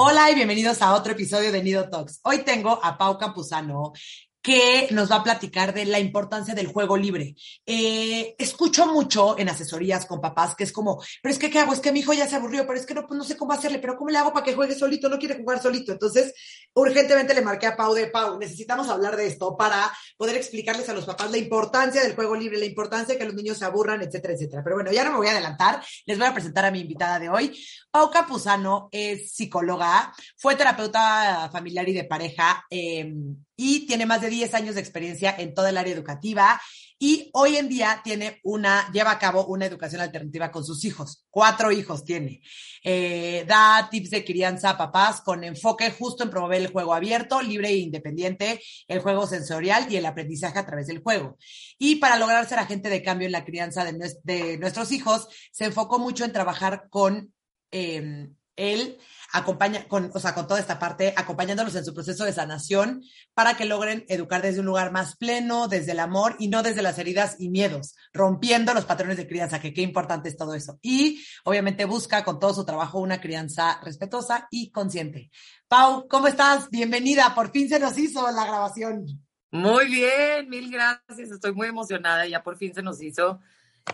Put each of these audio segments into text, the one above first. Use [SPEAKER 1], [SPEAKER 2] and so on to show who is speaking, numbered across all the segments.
[SPEAKER 1] Hola y bienvenidos a otro episodio de Nido Talks. Hoy tengo a Pau Campuzano, que nos va a platicar de la importancia del juego libre. Eh, escucho mucho en asesorías con papás que es como, pero es que ¿qué hago? Es que mi hijo ya se aburrió, pero es que no, pues no sé cómo hacerle, pero ¿cómo le hago para que juegue solito? No quiere jugar solito. Entonces, urgentemente le marqué a Pau de Pau, necesitamos hablar de esto para poder explicarles a los papás la importancia del juego libre, la importancia de que los niños se aburran, etcétera, etcétera. Pero bueno, ya no me voy a adelantar, les voy a presentar a mi invitada de hoy. Pau Campuzano es psicóloga, fue terapeuta familiar y de pareja. Eh, y tiene más de 10 años de experiencia en toda el área educativa y hoy en día tiene una, lleva a cabo una educación alternativa con sus hijos. Cuatro hijos tiene. Eh, da tips de crianza a papás con enfoque justo en promover el juego abierto, libre e independiente, el juego sensorial y el aprendizaje a través del juego. Y para lograr ser agente de cambio en la crianza de, nuestros hijos, se enfocó mucho en trabajar con eh, el acompaña con, o sea, con toda esta parte, acompañándolos en su proceso de sanación para que logren educar desde un lugar más pleno, desde el amor y no desde las heridas y miedos, rompiendo los patrones de crianza, que qué importante es todo eso. Y obviamente busca con todo su trabajo una crianza respetuosa y consciente. Pau, ¿cómo estás? Bienvenida, por fin se nos hizo la grabación.
[SPEAKER 2] Muy bien, mil gracias, estoy muy emocionada, ya por fin se nos hizo,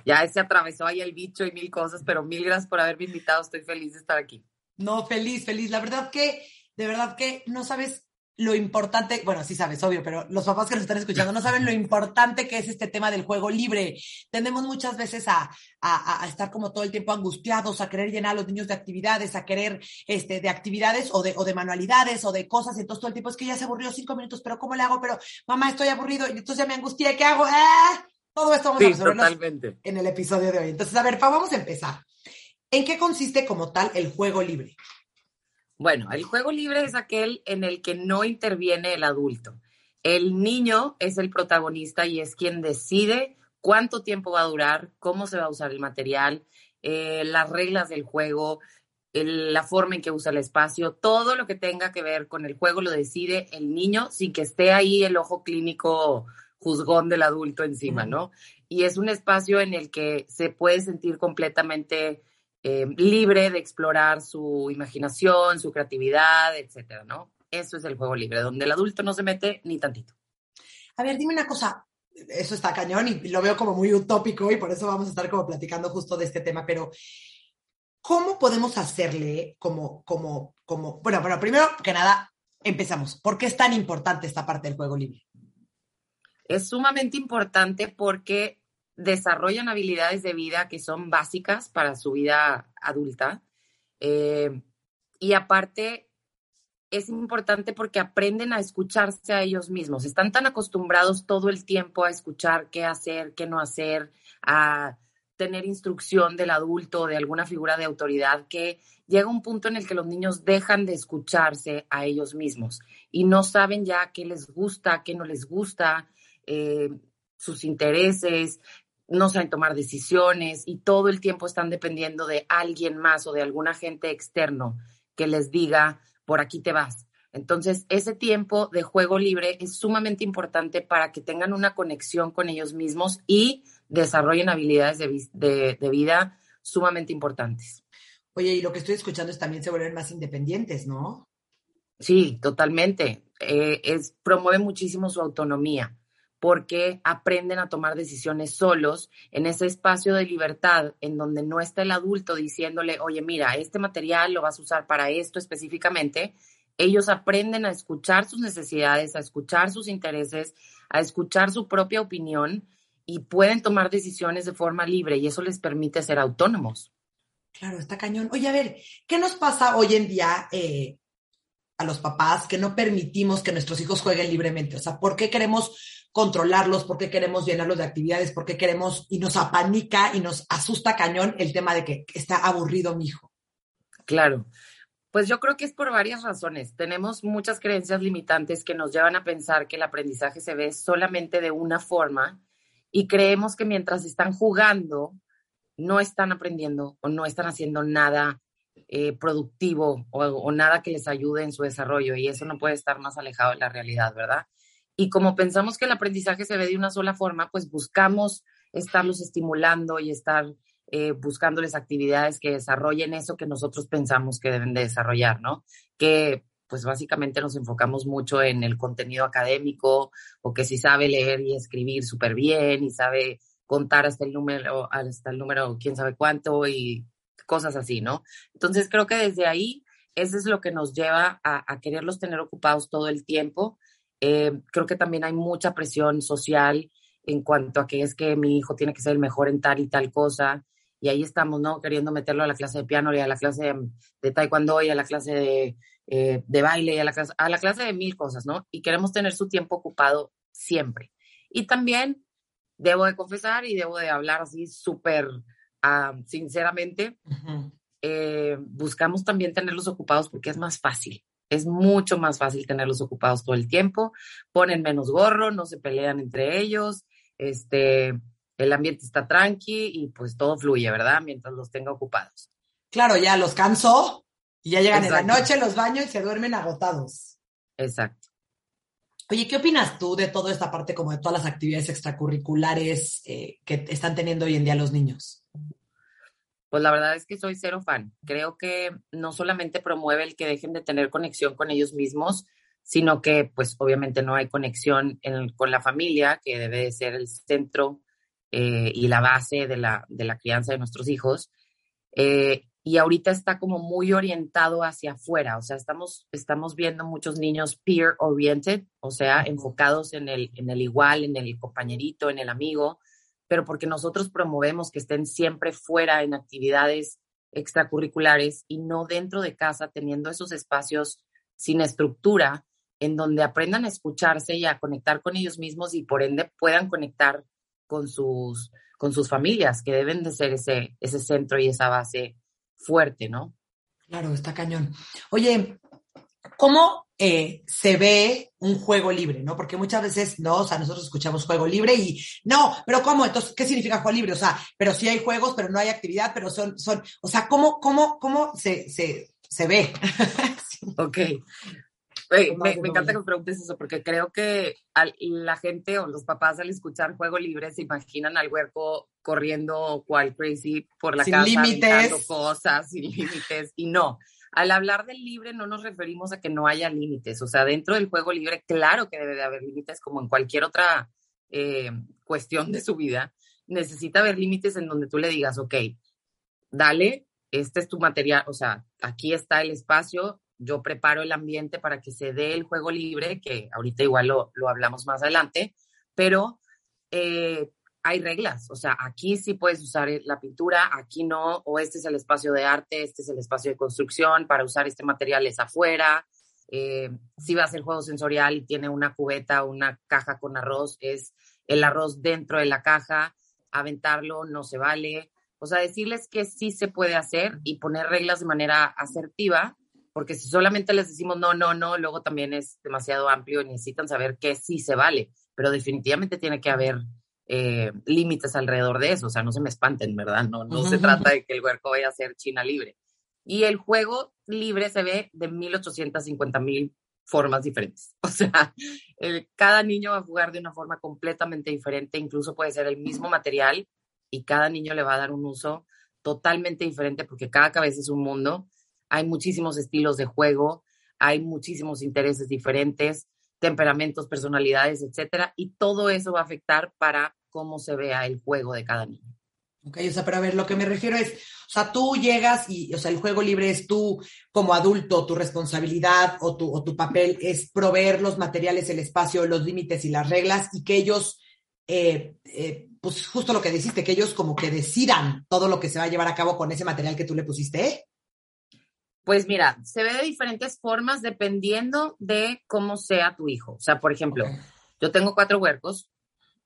[SPEAKER 2] ya se atravesó ahí el bicho y mil cosas, pero mil gracias por haberme invitado, estoy feliz de estar aquí.
[SPEAKER 1] No, feliz, feliz. La verdad que, de verdad que no sabes lo importante, bueno, sí sabes, obvio, pero los papás que nos están escuchando no saben lo importante que es este tema del juego libre. Tendemos muchas veces a, a, a, estar como todo el tiempo angustiados, a querer llenar a los niños de actividades, a querer este, de actividades o de, o de manualidades o de cosas, entonces todo el tiempo es que ya se aburrió cinco minutos, pero ¿cómo le hago? Pero mamá, estoy aburrido, y entonces ya me angustié, ¿qué hago? ¡Ah! Todo esto vamos
[SPEAKER 2] sí,
[SPEAKER 1] a resolverlo en el episodio de hoy. Entonces, a ver, pa, vamos a empezar. ¿En qué consiste como tal el juego libre?
[SPEAKER 2] Bueno, el juego libre es aquel en el que no interviene el adulto. El niño es el protagonista y es quien decide cuánto tiempo va a durar, cómo se va a usar el material, eh, las reglas del juego, el, la forma en que usa el espacio, todo lo que tenga que ver con el juego lo decide el niño sin que esté ahí el ojo clínico juzgón del adulto encima, ¿no? Y es un espacio en el que se puede sentir completamente eh, libre de explorar su imaginación, su creatividad, etcétera, ¿no? Eso es el juego libre, donde el adulto no se mete ni tantito.
[SPEAKER 1] A ver, dime una cosa, eso está cañón y lo veo como muy utópico y por eso vamos a estar como platicando justo de este tema, pero ¿cómo podemos hacerle como, como, como, bueno, bueno, primero que nada, empezamos. ¿Por qué es tan importante esta parte del juego libre?
[SPEAKER 2] Es sumamente importante porque desarrollan habilidades de vida que son básicas para su vida adulta. Eh, y aparte, es importante porque aprenden a escucharse a ellos mismos. Están tan acostumbrados todo el tiempo a escuchar qué hacer, qué no hacer, a tener instrucción del adulto o de alguna figura de autoridad que llega un punto en el que los niños dejan de escucharse a ellos mismos y no saben ya qué les gusta, qué no les gusta, eh, sus intereses, no saben tomar decisiones y todo el tiempo están dependiendo de alguien más o de algún agente externo que les diga, por aquí te vas. Entonces, ese tiempo de juego libre es sumamente importante para que tengan una conexión con ellos mismos y desarrollen habilidades de, de, de vida sumamente importantes.
[SPEAKER 1] Oye, y lo que estoy escuchando es también se vuelven más independientes, ¿no?
[SPEAKER 2] Sí, totalmente. Eh, es, promueve muchísimo su autonomía porque aprenden a tomar decisiones solos en ese espacio de libertad en donde no está el adulto diciéndole, oye, mira, este material lo vas a usar para esto específicamente. Ellos aprenden a escuchar sus necesidades, a escuchar sus intereses, a escuchar su propia opinión y pueden tomar decisiones de forma libre y eso les permite ser autónomos.
[SPEAKER 1] Claro, está cañón. Oye, a ver, ¿qué nos pasa hoy en día eh, a los papás que no permitimos que nuestros hijos jueguen libremente? O sea, ¿por qué queremos controlarlos, por qué queremos llenarlos de actividades, por qué queremos y nos apanica y nos asusta cañón el tema de que está aburrido mi hijo.
[SPEAKER 2] Claro. Pues yo creo que es por varias razones. Tenemos muchas creencias limitantes que nos llevan a pensar que el aprendizaje se ve solamente de una forma y creemos que mientras están jugando no están aprendiendo o no están haciendo nada eh, productivo o, o, nada que les ayude en su desarrollo y eso no puede estar más alejado de la realidad, ¿verdad? Y como pensamos que el aprendizaje se ve de una sola forma, pues buscamos estarlos estimulando y estar eh, buscándoles actividades que desarrollen eso que nosotros pensamos que deben de desarrollar, ¿no? Que pues básicamente nos enfocamos mucho en el contenido académico o que si sabe leer y escribir súper bien y sabe contar hasta el número, hasta el número quién sabe cuánto y cosas así, ¿no? Entonces creo que desde ahí eso es lo que nos lleva a, a quererlos tener ocupados todo el tiempo. Eh, creo que también hay mucha presión social en cuanto a que es que mi hijo tiene que ser el mejor en tal y tal cosa y ahí estamos, ¿no? Queriendo meterlo a la clase de piano y a la clase de, taekwondo y a la clase de, eh, de baile y a la, clase, a la clase de mil cosas, ¿no? Y queremos tener su tiempo ocupado siempre. Y también debo de confesar y debo de hablar así súper uh, sinceramente, eh, buscamos también tenerlos ocupados porque es más fácil. Es mucho más fácil tenerlos ocupados todo el tiempo. Ponen menos gorro, no se pelean entre ellos. Este, el ambiente está tranqui y pues todo fluye, ¿verdad? Mientras los tenga ocupados.
[SPEAKER 1] Claro, ya los cansó y ya llegan en la noche, los baños y se duermen agotados.
[SPEAKER 2] Exacto.
[SPEAKER 1] Oye, ¿qué opinas tú de toda esta parte como de todas las actividades extracurriculares eh, que están teniendo hoy en día los niños?
[SPEAKER 2] Pues la verdad es que soy cero fan. Creo que no solamente promueve el que dejen de tener conexión con ellos mismos, sino que pues obviamente no hay conexión con la familia, que debe de ser el centro eh, y la base de la, de la, crianza de nuestros hijos. Eh, y ahorita está como muy orientado hacia afuera, o sea, estamos, estamos viendo muchos niños peer oriented, o sea, enfocados en el, en el igual, en el compañerito, en el amigo, pero porque nosotros promovemos que estén siempre fuera en actividades extracurriculares y no dentro de casa, teniendo esos espacios sin estructura, en donde aprendan a escucharse y a conectar con ellos mismos y por ende puedan conectar con sus, con sus familias, que deben de ser ese, ese centro y esa base fuerte, ¿no?
[SPEAKER 1] Claro, está cañón. Oye, ¿cómo eh, se ve un juego libre, no? Porque muchas veces, no, o sea, nosotros escuchamos juego libre y, no, pero ¿cómo? Entonces, ¿qué significa juego libre? O sea, pero sí hay juegos, pero no hay actividad, pero son, son, o sea, ¿cómo, cómo, cómo se, se, se ve?
[SPEAKER 2] ok, me, encanta que me preguntes eso, porque creo que la gente o los papás al escuchar juego libre se imaginan al huerco corriendo cual crazy por la sin casa, límites. cosas sin límites, y no. Al hablar del libre no nos referimos a que no haya límites, o sea, dentro del juego libre, claro que debe de haber límites como en cualquier otra eh, cuestión de su vida, necesita haber límites en donde tú le digas, ok, dale, este es tu material, o sea, aquí está el espacio, yo preparo el ambiente para que se dé el juego libre, que ahorita igual lo, lo hablamos más adelante, pero eh, hay reglas, o sea, aquí sí puedes usar la pintura, aquí no, o este es el espacio de arte, este es el espacio de construcción, para usar este material es afuera, eh, si va a ser juego sensorial y tiene una cubeta, una caja con arroz, es el arroz dentro de la caja, aventarlo no se vale, o sea, decirles que sí se puede hacer y poner reglas de manera asertiva porque si solamente les decimos no, no, no, luego también es demasiado amplio y necesitan saber qué sí se vale, pero definitivamente tiene que haber eh, límites alrededor de eso, o sea, no se me espanten, ¿verdad? No, no se trata de que el huerco vaya a ser China libre. Y el juego libre se ve de 1850 mil formas diferentes. O sea, cada niño va a jugar de una forma completamente diferente, incluso puede ser el mismo material y cada niño le va a dar un uso totalmente diferente porque cada cabeza es un mundo hay muchísimos estilos de juego, hay muchísimos intereses diferentes, temperamentos, personalidades, etcétera, y todo eso va a afectar para cómo se vea el juego de cada niño.
[SPEAKER 1] Ok, o sea, pero a ver, lo que me refiero es, o sea, tú llegas y, o sea, el juego libre es tú como adulto, tu responsabilidad o tu, o tu papel es proveer los materiales, el espacio, los límites y las reglas y que ellos, eh, eh, pues justo lo que dijiste, que ellos como que decidan todo lo que se va a llevar a cabo con ese material que tú le pusiste.
[SPEAKER 2] Pues mira, se ve de diferentes formas dependiendo de cómo sea tu hijo. O sea, por ejemplo, yo tengo cuatro huercos.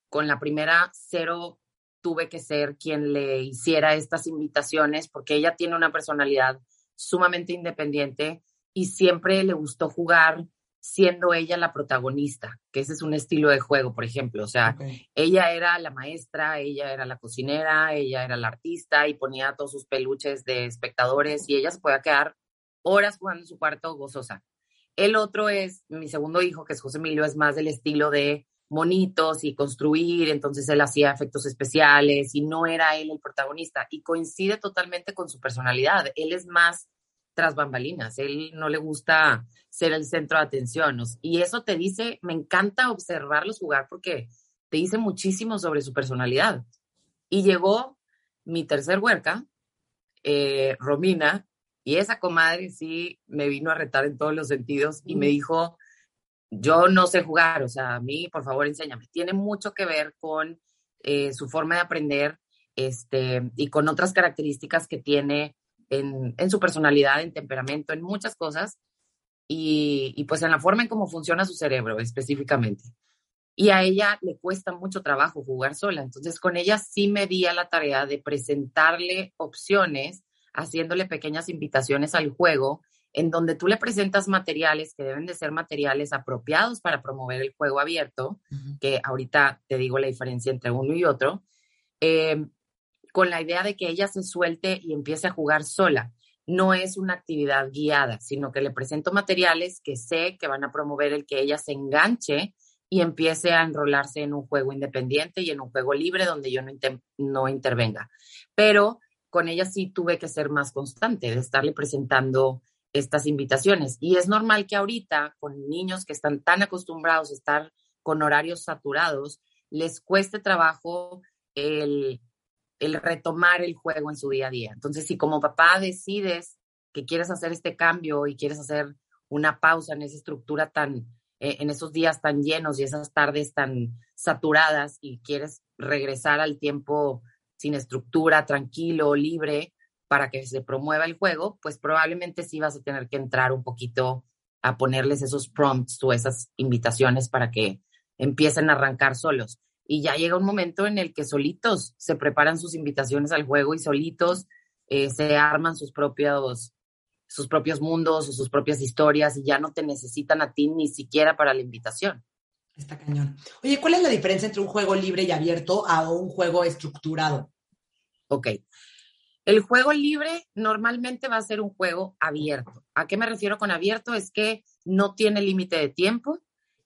[SPEAKER 2] Con la primera cero tuve que ser quien le hiciera estas invitaciones porque ella tiene una personalidad sumamente independiente y siempre le gustó jugar siendo ella la protagonista, que ese es un estilo de juego, por ejemplo. O sea, ella era la maestra, ella era la cocinera, ella era la artista y ponía todos sus peluches de espectadores y ella se podía quedar horas jugando en su cuarto gozosa. El otro es mi segundo hijo, que es José Emilio, es más del estilo de monitos y construir, entonces él hacía efectos especiales y no era él el protagonista y coincide totalmente con su personalidad. Él es más tras bambalinas, él no le gusta ser el centro de atención y eso te dice, me encanta observarlos jugar porque te dice muchísimo sobre su personalidad. Y llegó mi tercer huerca, eh, Romina, y esa comadre sí me vino a retar en todos los sentidos y me dijo, yo no sé jugar, o sea, a mí, por favor, enséñame. Tiene mucho que ver con eh, su forma de aprender este, y con otras características que tiene en, en su personalidad, en temperamento, en muchas cosas y, y, pues en la forma en cómo funciona su cerebro específicamente. Y a ella le cuesta mucho trabajo jugar sola, entonces con ella sí me di a la tarea de presentarle opciones, haciéndole pequeñas invitaciones al juego en donde tú le presentas materiales que deben de ser materiales apropiados para promover el juego abierto, que ahorita te digo la diferencia entre uno y otro, eh, con la idea de que ella se suelte y empiece a jugar sola. No es una actividad guiada, sino que le presento materiales que sé que van a promover el que ella se enganche y empiece a enrolarse en un juego independiente y en un juego libre donde yo no, no intervenga. Pero con ella sí tuve que ser más constante, de estarle presentando estas invitaciones. Y es normal que ahorita, con niños que están tan acostumbrados a estar con horarios saturados, les cueste trabajo el, el retomar el juego en su día a día. Entonces, si como papá decides que quieres hacer este cambio y quieres hacer una pausa en esa estructura tan, eh, en esos días tan llenos y esas tardes tan saturadas y quieres regresar al tiempo sin estructura, tranquilo, libre, para que se promueva el juego, pues probablemente sí vas a tener que entrar un poquito a ponerles esos prompts o esas invitaciones para que empiecen a arrancar solos. Y ya llega un momento en el que solitos se preparan sus invitaciones al juego y solitos eh, se arman sus propios, sus propios mundos o sus propias historias y ya no te necesitan a ti ni siquiera para la invitación.
[SPEAKER 1] Está cañón. Oye, ¿cuál es la diferencia entre un juego libre y abierto a un juego estructurado?
[SPEAKER 2] Ok, el juego libre normalmente va a ser un juego abierto. ¿A qué me refiero con abierto? Es que no tiene límite de tiempo,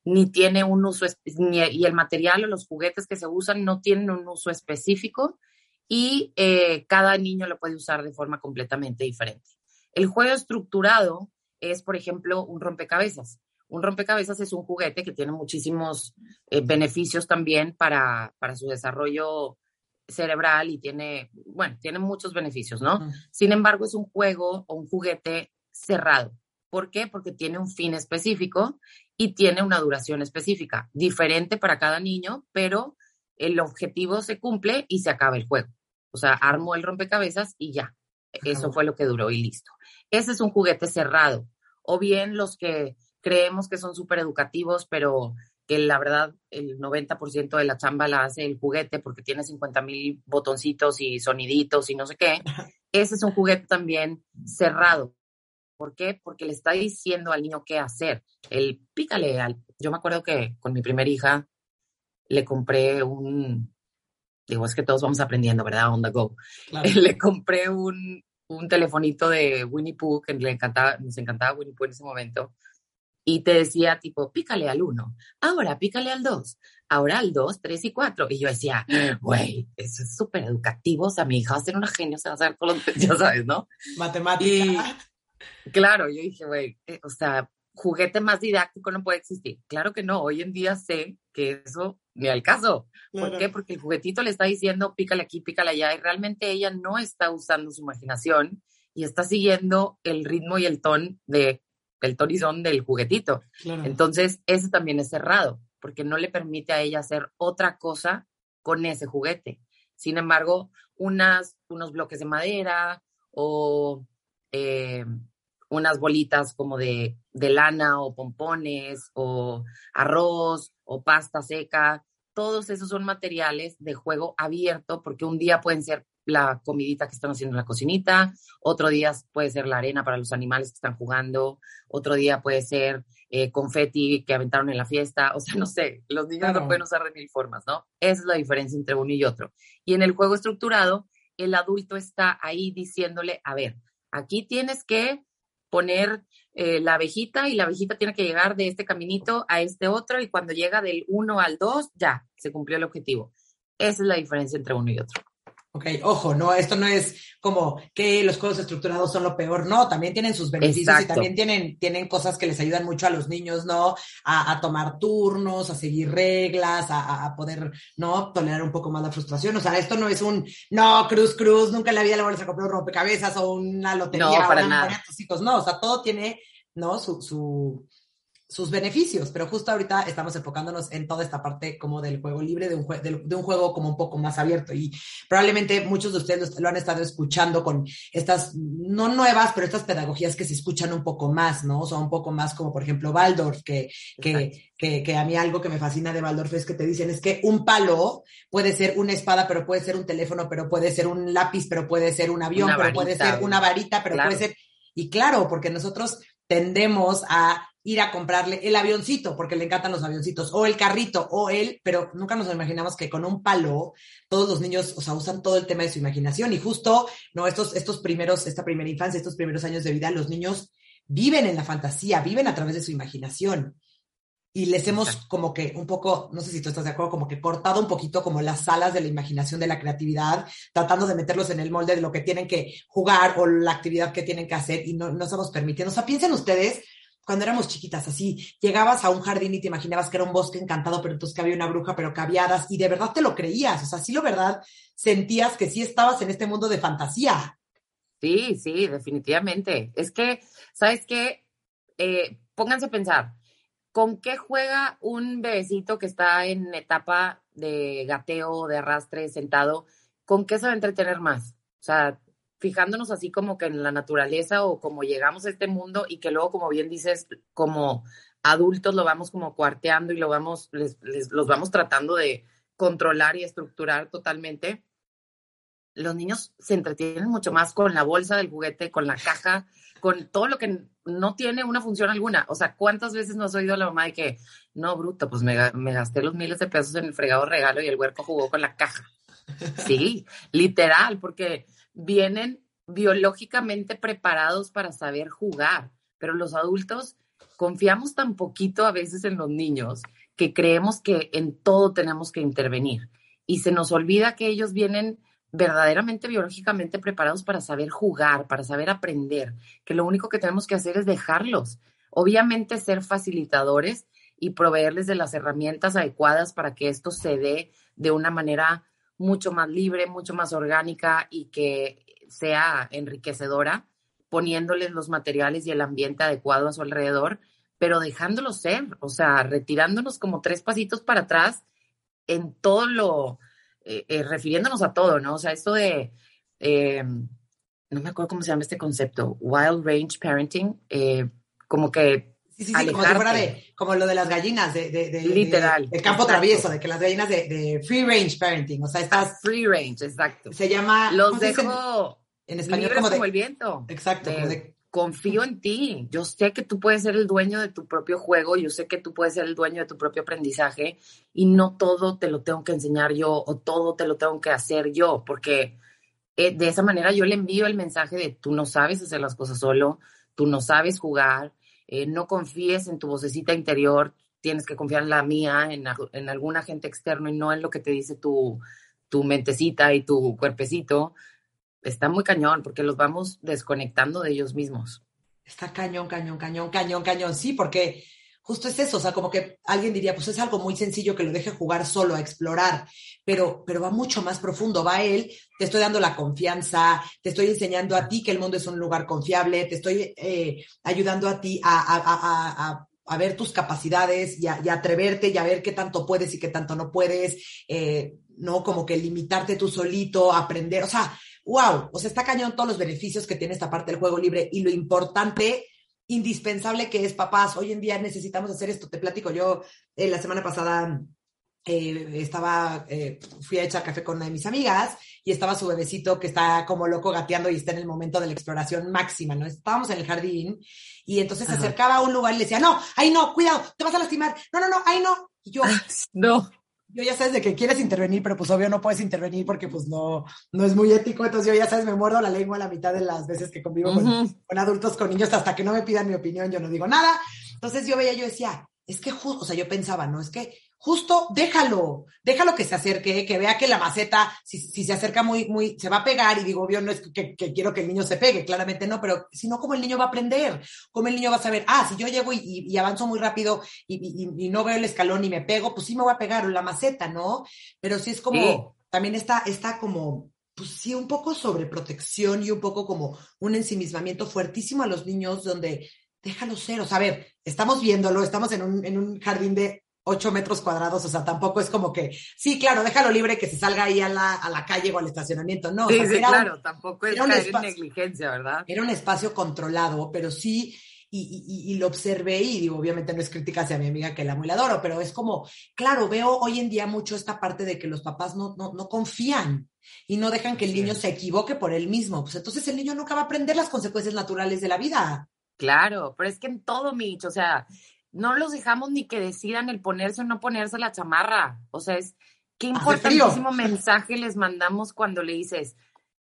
[SPEAKER 2] ni tiene un uso, y el material o los juguetes que se usan no tienen un uso específico y eh, cada niño lo puede usar de forma completamente diferente. El juego estructurado es, por ejemplo, un rompecabezas. Un rompecabezas es un juguete que tiene muchísimos eh, beneficios también para, para su desarrollo cerebral y tiene, bueno, tiene muchos beneficios, ¿no? Sin embargo, es un juego o un juguete cerrado. ¿Por qué? Porque tiene un fin específico y tiene una duración específica, diferente para cada niño, pero el objetivo se cumple y se acaba el juego. O sea, armó el rompecabezas y ya. Eso fue lo que duró y listo. Ese es un juguete cerrado. O bien los que creemos que son súper educativos, pero que la verdad el 90% de la chamba la hace el juguete porque tiene 50 mil botoncitos y soniditos y no sé qué. Ese es un juguete también cerrado. ¿Por qué? Porque le está diciendo al niño qué hacer. El pícale al... Yo me acuerdo que con mi primera hija le compré un... Digo, es que todos vamos aprendiendo, ¿verdad? On the go. Le compré un, un telefonito de Winnie Pooh, que le encantaba, nos encantaba Winnie Pooh en ese momento y te decía tipo, pícale al uno, ahora pícale al dos, ahora al dos, tres y cuatro. Y yo decía, güey, eso es súper educativo, o sea, mi hija va a ser una genio, se va a hacer con los, ya sabes, ¿no?
[SPEAKER 1] Matemática.
[SPEAKER 2] claro, yo dije, güey, eh, o sea, juguete más didáctico no puede existir. Claro que no, hoy en día sé que eso ni al caso. ¿Por qué? Porque el juguetito le está diciendo pícale aquí, pícale allá, y realmente ella no está usando su imaginación y está siguiendo el ritmo y el ton de el torizón del juguetito. Entonces, ese también es cerrado, porque no le permite a ella hacer otra cosa con ese juguete. Sin embargo, unas, unos bloques de madera o eh, unas bolitas como de, de lana o pompones o arroz o pasta seca, todos esos son materiales de juego abierto porque un día pueden ser la comidita que están haciendo en la cocinita, otro día puede ser la arena para los animales que están jugando, otro día puede ser eh, confeti que aventaron en la fiesta, o sea, no sé, los niños lo pueden usar de mil formas, ¿no? Esa es la diferencia entre uno y otro. Y en el juego estructurado, el adulto está ahí diciéndole, a ver, aquí tienes que poner eh, la abejita y la abejita tiene que llegar de este caminito a este otro y cuando llega del 1 al 2, ya, se cumplió el objetivo. Esa es la diferencia entre uno y otro.
[SPEAKER 1] Ok, ojo, no, esto no es como que los juegos estructurados son lo peor, no, también tienen sus beneficios y también tienen, tienen cosas que les ayudan mucho a los niños, ¿no? A, tomar turnos, a seguir reglas, a, poder, ¿no? Tolerar un poco más la frustración. O sea, esto no es un, no, cruz, cruz, nunca en la vida le vuelves a comprar un rompecabezas o una lotería
[SPEAKER 2] no, para
[SPEAKER 1] o
[SPEAKER 2] nada.
[SPEAKER 1] tus hijos, no, o sea, todo tiene, ¿no? Su, su, sus beneficios, pero justo ahorita estamos enfocándonos en toda esta parte como del juego libre, de un, de, un juego como un poco más abierto. Y probablemente muchos de ustedes lo, han estado escuchando con estas, no nuevas, pero estas pedagogías que se escuchan un poco más, ¿no? O sea, un poco más como por ejemplo Waldorf, que, que, que, que, a mí algo que me fascina de Waldorf es que te dicen es que un palo puede ser una espada, pero puede ser un teléfono, pero puede ser un lápiz, pero puede ser un avión, pero puede ser una varita, pero puede ser... Y claro, porque nosotros tendemos a ir a comprarle el avioncito, porque le encantan los avioncitos, o el carrito, o él, pero nunca nos imaginamos que con un palo todos los niños, o sea, usan todo el tema de su imaginación y justo, no, estos, estos primeros, esta primera infancia, estos primeros años de vida, los niños viven en la fantasía, viven a través de su imaginación. Y les hemos como que un poco, no sé si tú estás de acuerdo, como que cortado un poquito como las salas de la imaginación, de la creatividad, tratando de meterlos en el molde de lo que tienen que jugar o la actividad que tienen que hacer y no, no estamos permitiendo. O sea, piensen ustedes cuando éramos chiquitas, así, llegabas a un jardín y te imaginabas que era un bosque encantado, pero entonces que había una bruja, pero hadas, y de verdad te lo creías, o sea, sí lo verdad sentías que sí estabas en este mundo de fantasía.
[SPEAKER 2] Sí, sí, definitivamente. Es que, ¿sabes qué? Eh, pónganse a pensar, ¿con qué juega un bebecito que está en etapa de gateo, de arrastre, sentado? ¿Con qué se va a entretener más? O sea, fijándonos así como que en la naturaleza o como llegamos a este mundo y que luego, como bien dices, como adultos lo vamos como cuarteando y lo vamos, los vamos tratando de controlar y estructurar totalmente. Los niños se entretienen mucho más con la bolsa del juguete, con la caja, con todo lo que no tiene una función alguna. O sea, ¿cuántas veces nos ha oído la mamá de que, no, bruto, pues me, me gasté los miles de pesos en el fregado regalo y el huerco jugó con la caja? Sí, literal, porque vienen biológicamente preparados para saber jugar, pero los adultos confiamos tan poquito a veces en los niños que creemos que en todo tenemos que intervenir y se nos olvida que ellos vienen verdaderamente biológicamente preparados para saber jugar, para saber aprender, que lo único que tenemos que hacer es dejarlos. Obviamente ser facilitadores y proveerles de las herramientas adecuadas para que esto se dé de una manera mucho más libre, mucho más orgánica y que sea enriquecedora, poniéndoles los materiales y el ambiente adecuado a su alrededor, pero dejándolos ser, o sea, retirándonos como tres pasitos para atrás en todo lo, eh, eh, refiriéndonos a todo, ¿no? O sea, esto de, eh, no me acuerdo cómo se llama este concepto, wild range parenting, como que
[SPEAKER 1] Sí, sí, sí, como si fuera de, como lo de las gallinas, de, de, de
[SPEAKER 2] Literal.
[SPEAKER 1] De, campo travieso, de que las gallinas de, free range parenting, o sea, estás...
[SPEAKER 2] Free range, exacto.
[SPEAKER 1] Se llama...
[SPEAKER 2] Los dejo
[SPEAKER 1] en español como,
[SPEAKER 2] como, el viento.
[SPEAKER 1] Exacto.
[SPEAKER 2] confío en ti. Yo sé que tú puedes ser el dueño de tu propio juego, yo sé que tú puedes ser el dueño de tu propio aprendizaje y no todo te lo tengo que enseñar yo o todo te lo tengo que hacer yo, porque eh, de esa manera yo le envío el mensaje de tú no sabes hacer las cosas solo, tú no sabes jugar, eh, no confíes en tu vocecita interior, tienes que confiar en la mía, en, en, algún agente externo y no en lo que te dice tu, tu mentecita y tu cuerpecito. Está muy cañón porque los vamos desconectando de ellos mismos.
[SPEAKER 1] Está cañón, cañón, cañón, cañón, cañón. Sí, porque justo es eso, o sea, como que alguien diría, pues es algo muy sencillo que lo deje jugar solo, a explorar, pero, pero va mucho más profundo, va él, te estoy dando la confianza, te estoy enseñando a ti que el mundo es un lugar confiable, te estoy eh, ayudando a ti a, ver tus capacidades y a, atreverte y a ver qué tanto puedes y qué tanto no puedes, eh, no como que limitarte tú solito, aprender, o sea, wow, o sea, está cañón todos los beneficios que tiene esta parte del juego libre y lo importante indispensable que es papás. Hoy en día necesitamos hacer esto. Te platico, yo eh, la semana pasada eh, estaba, eh, fui a echar café con una de mis amigas y estaba su bebecito que está como loco gateando y está en el momento de la exploración máxima, ¿no? Estábamos en el jardín y entonces se acercaba a un lugar y le decía, no, ahí no, cuidado, te vas a lastimar, no, no, no, ahí no. Y yo,
[SPEAKER 2] no.
[SPEAKER 1] Yo ya sabes de que quieres intervenir, pero pues obvio no puedes intervenir porque pues no, no es muy ético, entonces yo ya sabes, me muerdo la lengua la mitad de las veces que convivo con, con adultos, con niños, hasta que no me pidan mi opinión, yo no digo nada. Entonces yo veía, yo decía, es que justo, o sea, yo pensaba, no, es que justo déjalo, déjalo que se acerque, que vea que la maceta, si, si, se acerca muy, muy, se va a pegar y digo, obvio, no es que, que, quiero que el niño se pegue, claramente no, pero si no, ¿cómo el niño va a aprender? ¿Cómo el niño va a saber, ah, si yo llego y, y, y avanzo muy rápido y, y, no veo el escalón y me pego, pues sí me voy a pegar la maceta, ¿no? Pero sí es como, sí. también está, está como, pues sí, un poco sobre protección y un poco como un ensimismamiento fuertísimo a los niños donde déjalo ser, o sea, a ver, estamos viéndolo, estamos en un, en un jardín de 8 metros cuadrados, o sea, tampoco es como que, sí, claro, déjalo libre que se salga ahí a la, a la calle o al estacionamiento, no.
[SPEAKER 2] Sí,
[SPEAKER 1] o sea,
[SPEAKER 2] sí
[SPEAKER 1] era
[SPEAKER 2] claro,
[SPEAKER 1] un,
[SPEAKER 2] tampoco es caer en negligencia, ¿verdad?
[SPEAKER 1] Era un espacio controlado, pero sí, y, y, y, lo observé y digo, obviamente no es crítica hacia mi amiga que la amo y la adoro, pero es como, claro, veo hoy en día mucho esta parte de que los papás no, no, no confían y no dejan que el niño se equivoque por él mismo. Pues entonces el niño nunca va a aprender las consecuencias naturales de la vida.
[SPEAKER 2] Claro, pero es que en todo, Mitch, o sea, no los dejamos ni que decidan el ponerse o no ponerse la chamarra. O sea, es qué importantísimo mensaje les mandamos cuando le dices,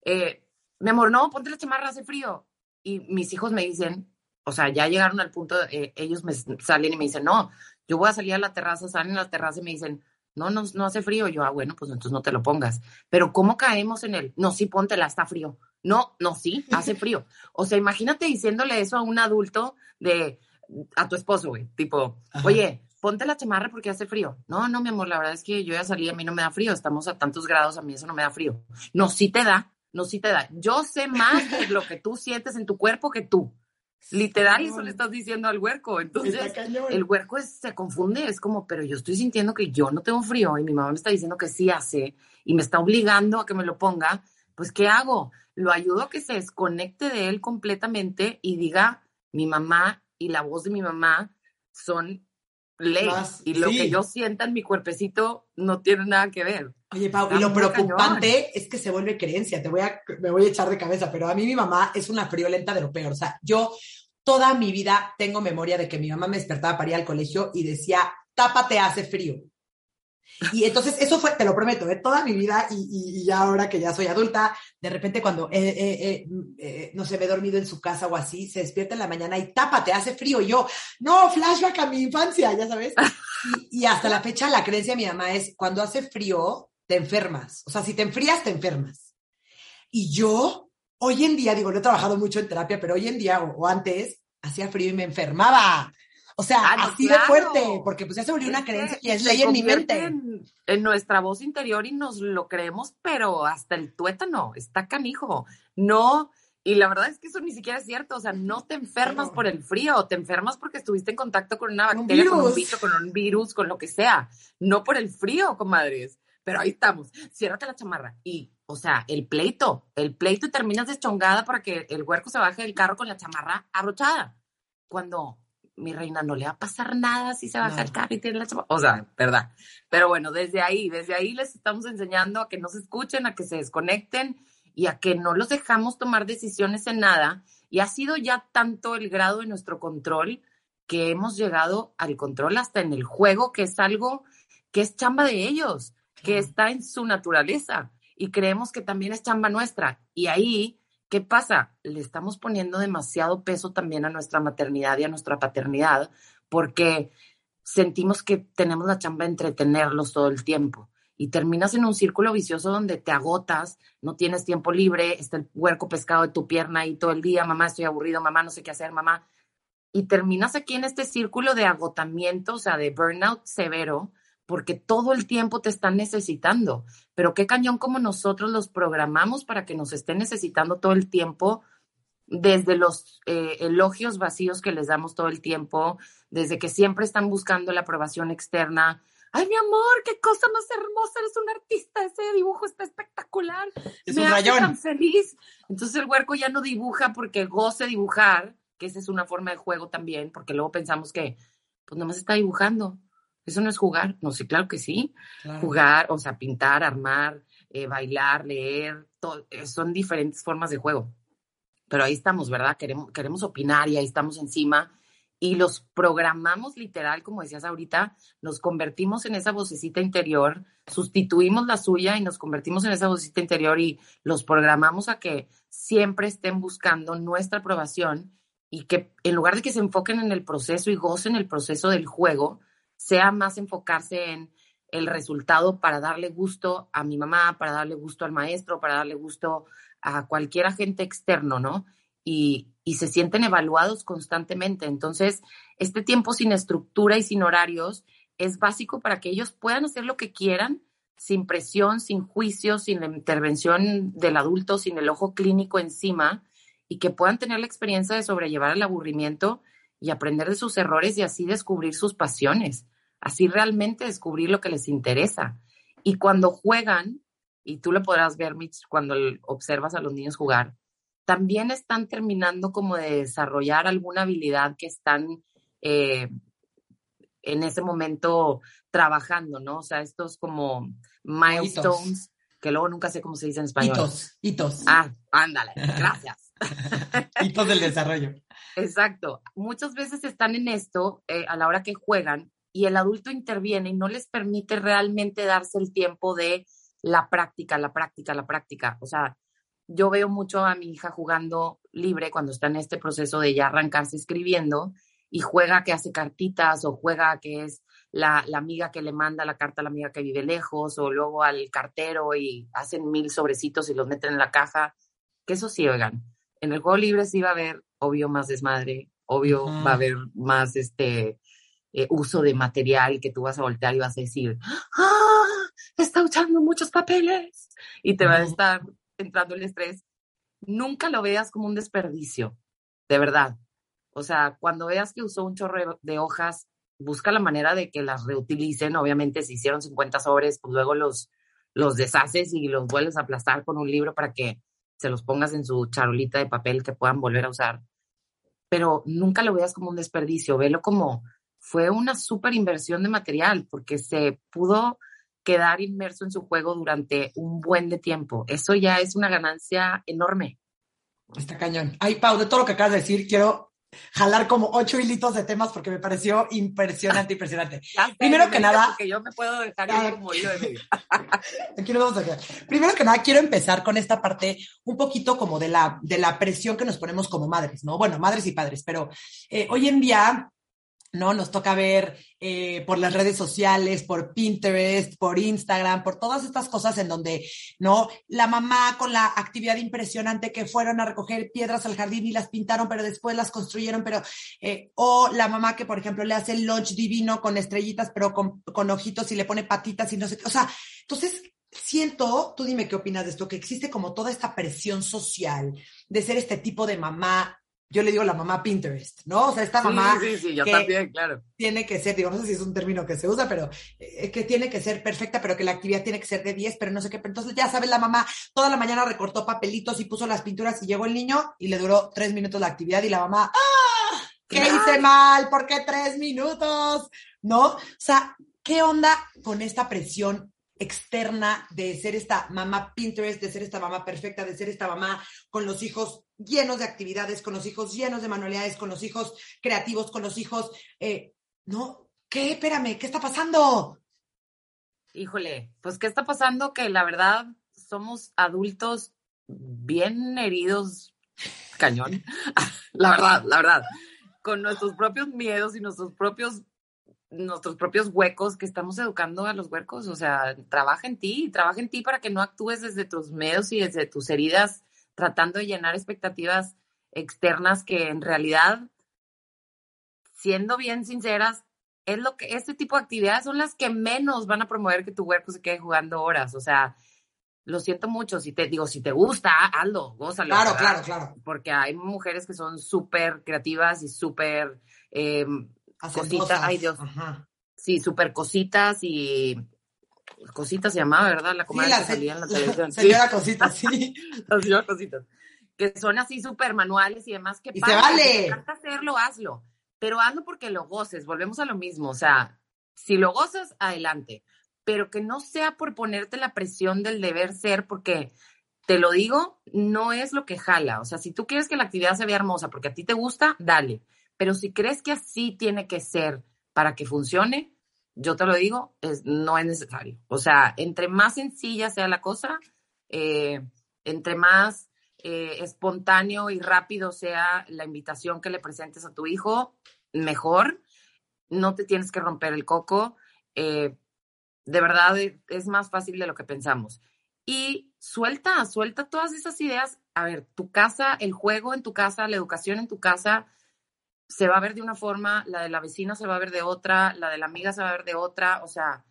[SPEAKER 2] eh, mi amor, no, ponte la chamarra, hace frío. Y mis hijos me dicen, o sea, ya llegaron al punto, eh, ellos me salen y me dicen, no, yo voy a salir a la terraza, salen a la terraza y me dicen, no, no, no hace frío. Yo, ah, bueno, pues entonces no te lo pongas. Pero ¿cómo caemos en el, no, sí, póntela, está frío? No, no, sí, hace frío. O sea, imagínate diciéndole eso a un adulto de, a tu esposo, güey, tipo, Ajá. oye, ponte la chamarra porque hace frío. No, no, mi amor, la verdad es que yo ya salí, a mí no me da frío, estamos a tantos grados, a mí eso no me da frío. No, sí te da, no, sí te da. Yo sé más de lo que tú sientes en tu cuerpo que tú. Literal, eso le estás diciendo al huerco. Entonces, el huerco es, se confunde, es como, pero yo estoy sintiendo que yo no tengo frío y mi mamá me está diciendo que sí hace y me está obligando a que me lo ponga. Pues, ¿qué hago? Lo ayudo a que se desconecte de él completamente y diga, mi mamá y la voz de mi mamá son ley. Más, y lo sí. que yo sienta en mi cuerpecito no tiene nada que ver.
[SPEAKER 1] Oye, Pau, y lo preocupante cañón. es que se vuelve creencia, te voy a, me voy a echar de cabeza, pero a mí mi mamá es una friolenta de lo peor. O sea, yo toda mi vida tengo memoria de que mi mamá me despertaba para ir al colegio y decía, tápate, hace frío. Y entonces eso fue, te lo prometo, ¿eh? toda mi vida y, ya ahora que ya soy adulta, de repente cuando, eh, eh, eh, no sé, he dormido en su casa o así, se despierta en la mañana y tápate, hace frío. Y yo, no, flashback a mi infancia, ya sabes. Y, hasta la fecha la creencia de mi mamá es, cuando hace frío, te enfermas. O sea, si te enfrías, te enfermas. Y yo, hoy en día, digo, no he trabajado mucho en terapia, pero hoy en día o antes, hacía frío y me enfermaba. O sea, ah, no, así claro. de fuerte, porque pues ya se volvió una creencia y es ley en mi mente.
[SPEAKER 2] En, en, nuestra voz interior y nos lo creemos, pero hasta el tuétano, está canijo. No, y la verdad es que eso ni siquiera es cierto, o sea, no te enfermas por el frío, te enfermas porque estuviste en contacto con una bacteria, un con un bicho, con un virus, con lo que sea, no por el frío, comadres. Pero ahí estamos, ciérrate la chamarra y, o sea, el pleito, el pleito y terminas deschongada para que el huerco se baje del carro con la chamarra abrochada. Cuando mi reina, no le va a pasar nada si se baja no. el carro y tiene la chapa. O sea, verdad. Pero bueno, desde ahí, desde ahí les estamos enseñando a que no se escuchen, a que se desconecten y a que no los dejamos tomar decisiones en nada. Y ha sido ya tanto el grado de nuestro control que hemos llegado al control hasta en el juego, que es algo que es chamba de ellos, que está en su naturaleza. Y creemos que también es chamba nuestra. Y ahí ¿Qué pasa? Le estamos poniendo demasiado peso también a nuestra maternidad y a nuestra paternidad porque sentimos que tenemos la chamba de entretenerlos todo el tiempo y terminas en un círculo vicioso donde te agotas, no tienes tiempo libre, está el huerco pescado de tu pierna ahí todo el día, mamá, estoy aburrido, mamá, no sé qué hacer, mamá. Y terminas aquí en este círculo de agotamiento, o sea, de burnout severo, porque todo el tiempo te están necesitando. Pero qué cañón como nosotros los programamos para que nos estén necesitando todo el tiempo, desde los eh, elogios vacíos que les damos todo el tiempo, desde que siempre están buscando la aprobación externa. Ay, mi amor, qué cosa más hermosa, eres un artista, ese dibujo está espectacular.
[SPEAKER 1] Es
[SPEAKER 2] Me
[SPEAKER 1] un
[SPEAKER 2] hace
[SPEAKER 1] rayón.
[SPEAKER 2] tan feliz. Entonces el huerco ya no dibuja porque goce dibujar, que esa es una forma de juego también, porque luego pensamos que, pues nomás está dibujando ¿Eso no es jugar? No, sí, claro que sí. Jugar, o sea, pintar, armar, eh, bailar, leer, todo, eh, son diferentes formas de juego. Pero ahí estamos, ¿verdad? Queremos, queremos opinar y ahí estamos encima y los programamos literal, como decías ahorita, nos convertimos en esa vocecita interior, sustituimos la suya y nos convertimos en esa vocecita interior y los programamos a que siempre estén buscando nuestra aprobación y que en lugar de que se enfoquen en el proceso y gocen el proceso del juego, sea más enfocarse en el resultado para darle gusto a mi mamá, para darle gusto al maestro, para darle gusto a cualquier agente externo, ¿no? y, se sienten evaluados constantemente. Entonces, este tiempo sin estructura y sin horarios es básico para que ellos puedan hacer lo que quieran sin presión, sin juicio, sin la intervención del adulto, sin el ojo clínico encima y que puedan tener la experiencia de sobrellevar el aburrimiento y aprender de sus errores y así descubrir sus pasiones, así realmente descubrir lo que les interesa. Y cuando juegan, y tú lo podrás ver, Mitch, cuando observas a los niños jugar, también están terminando como de desarrollar alguna habilidad que están eh, en ese momento trabajando, ¿no? O sea, estos como milestones, que luego nunca sé cómo se dice en español.
[SPEAKER 1] Hitos, hitos.
[SPEAKER 2] Ah, ándale, gracias.
[SPEAKER 1] hitos del desarrollo.
[SPEAKER 2] Exacto. Muchas veces están en esto eh, a la hora que juegan y el adulto interviene y no les permite realmente darse el tiempo de la práctica, la práctica, la práctica. O sea, yo veo mucho a mi hija jugando libre cuando está en este proceso de ya arrancarse escribiendo y juega que hace cartitas o juega que es la, amiga que le manda la carta a la amiga que vive lejos o luego al cartero y hacen mil sobrecitos y los meten en la caja. Que eso sí, oigan, en el juego libre sí va a haber, obvio, más desmadre, obvio, va a haber más este eh, uso de material que tú vas a voltear y vas a decir, ¡ah! Está usando muchos papeles y te va a estar entrando el estrés, nunca lo veas como un desperdicio, de verdad. O sea, cuando veas que usó un chorro de hojas, busca la manera de que las reutilicen. Obviamente, si hicieron 50 sobres, pues luego los, los deshaces y los vuelves a aplastar con un libro para que se los pongas en su charolita de papel que puedan volver a usar. Pero nunca lo veas como un desperdicio, velo como fue una súper inversión de material, porque se pudo quedar inmerso en su juego durante un buen de tiempo. Eso ya es una ganancia enorme.
[SPEAKER 1] Está cañón. Ay, Pau, de todo lo que acabas de decir, quiero jalar como ocho hilitos de temas porque me pareció impresionante, impresionante. Primero que nada.
[SPEAKER 2] Porque yo me puedo dejar ir como hilo de medio.
[SPEAKER 1] Aquí nos vamos a quedar. Primero que nada, quiero empezar con esta parte un poquito como de la, de la presión que nos ponemos como madres, ¿no? Bueno, madres y padres, pero eh, hoy en día ¿no? Nos toca ver eh, por las redes sociales, por Pinterest, por Instagram, por todas estas cosas en donde, ¿no? La mamá con la actividad impresionante que fueron a recoger piedras al jardín y las pintaron, pero después las construyeron, pero, eh, o la mamá que, por ejemplo, le hace el lunch divino con estrellitas, pero con, con ojitos y le pone patitas y no sé qué. O sea, entonces, siento, tú dime qué opinas de esto, que existe como toda esta presión social de ser este tipo de mamá yo le digo la mamá Pinterest, ¿no? O sea, esta mamá.
[SPEAKER 2] Sí, sí, yo también, claro.
[SPEAKER 1] Tiene que ser, digo, no sé si es un término que se usa, pero eh, que tiene que ser perfecta, pero que la actividad tiene que ser de 10, pero no sé qué. Pero entonces, ya sabes, la mamá toda la mañana recortó papelitos y puso las pinturas y llegó el niño y le duró tres minutos la actividad y la mamá, ¡ah! ¿Qué hice mal? ¿Por qué tres minutos? ¿No? O sea, ¿qué onda con esta presión externa de ser esta mamá Pinterest, de ser esta mamá perfecta, de ser esta mamá con los hijos llenos de actividades, con los hijos llenos de manualidades, con los hijos creativos, con los hijos, eh, ¿no? ¿Qué? Espérame, ¿qué está pasando?
[SPEAKER 2] Híjole, pues ¿qué está pasando? Que la verdad somos adultos bien heridos, cañón. la verdad, la verdad, con nuestros propios miedos y nuestros propios nuestros propios huecos que estamos educando a los huecos, o sea, trabaja en ti, trabaja en ti para que no actúes desde tus miedos y desde tus heridas tratando de llenar expectativas externas que en realidad, siendo bien sinceras, es lo que este tipo de actividades son las que menos van a promover que tu huerco se quede jugando horas. O sea, lo siento mucho. Si te digo, si te gusta, hazlo, gózalo.
[SPEAKER 1] Claro, claro, claro.
[SPEAKER 2] Porque hay mujeres que son súper creativas y súper eh, cositas. Ay, Dios. Sí, súper cositas y Cositas se llamaba, ¿verdad? La comadre que salía en la, televisión.
[SPEAKER 1] Señora Cositas, sí.
[SPEAKER 2] la señora Cositas. Que son así súper manuales y demás. Que
[SPEAKER 1] y se vale.
[SPEAKER 2] Si te hacerlo, hazlo. Pero hazlo porque lo goces. Volvemos a lo mismo. O sea, Si lo gozas, adelante, pero que no sea por ponerte la presión del deber ser, porque te lo digo, no es lo que jala. O sea, si tú quieres que la actividad se vea hermosa porque a ti te gusta, dale. Pero si crees que así tiene que ser para que funcione, yo te lo digo, es, no es necesario. O sea, entre más sencilla sea la cosa, eh, entre más eh, espontáneo y rápido sea la invitación que le presentes a tu hijo, mejor. No te tienes que romper el coco. Eh, de verdad es más fácil de lo que pensamos. Y suelta, suelta todas esas ideas. A ver, tu casa, el juego en tu casa, la educación en tu casa, se va a ver de una forma, la de la vecina se va a ver de otra, la de la amiga se va a ver de otra. O sea,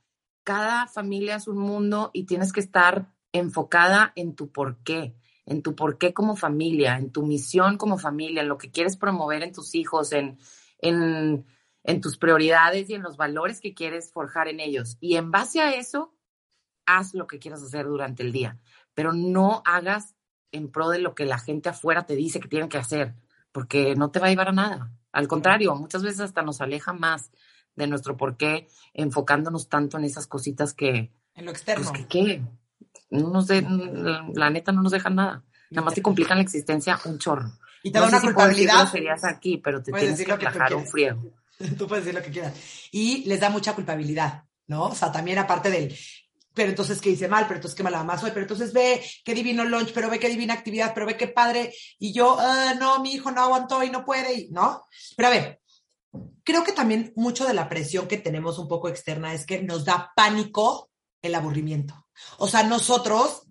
[SPEAKER 2] cada familia es un mundo y tienes que estar enfocada en tu por qué, en tu por qué como familia, en tu misión como familia, en lo que quieres promover en tus hijos, en, en, en tus prioridades y en los valores que quieres forjar en ellos. Y en base a eso, haz lo que quieras hacer durante el día, pero no hagas en pro de lo que la gente afuera te dice que tienen que hacer, porque no te va a llevar a nada. Al contrario, muchas veces hasta nos aleja más de nuestro por qué, enfocándonos tanto en esas cositas que...
[SPEAKER 1] En lo externo.
[SPEAKER 2] Pues, ¿qué? No nos de, la neta no nos dejan nada. Nada más te complican la existencia un chorro.
[SPEAKER 1] Y te da una culpabilidad.
[SPEAKER 2] serías aquí, pero te tienes que relajar un friego.
[SPEAKER 1] Tú puedes decir lo que quieras. Y les da mucha culpabilidad, ¿no? O sea, también aparte del, pero entonces qué hice mal, pero entonces qué mala mamá soy, pero entonces ve qué divino lunch, pero ve qué divina actividad, pero ve qué padre, y yo, ah, no, mi hijo no aguantó y no puede, ¿no? Pero a ver, creo que también mucho de la presión que tenemos un poco externa es que nos da pánico el aburrimiento. O sea, nosotros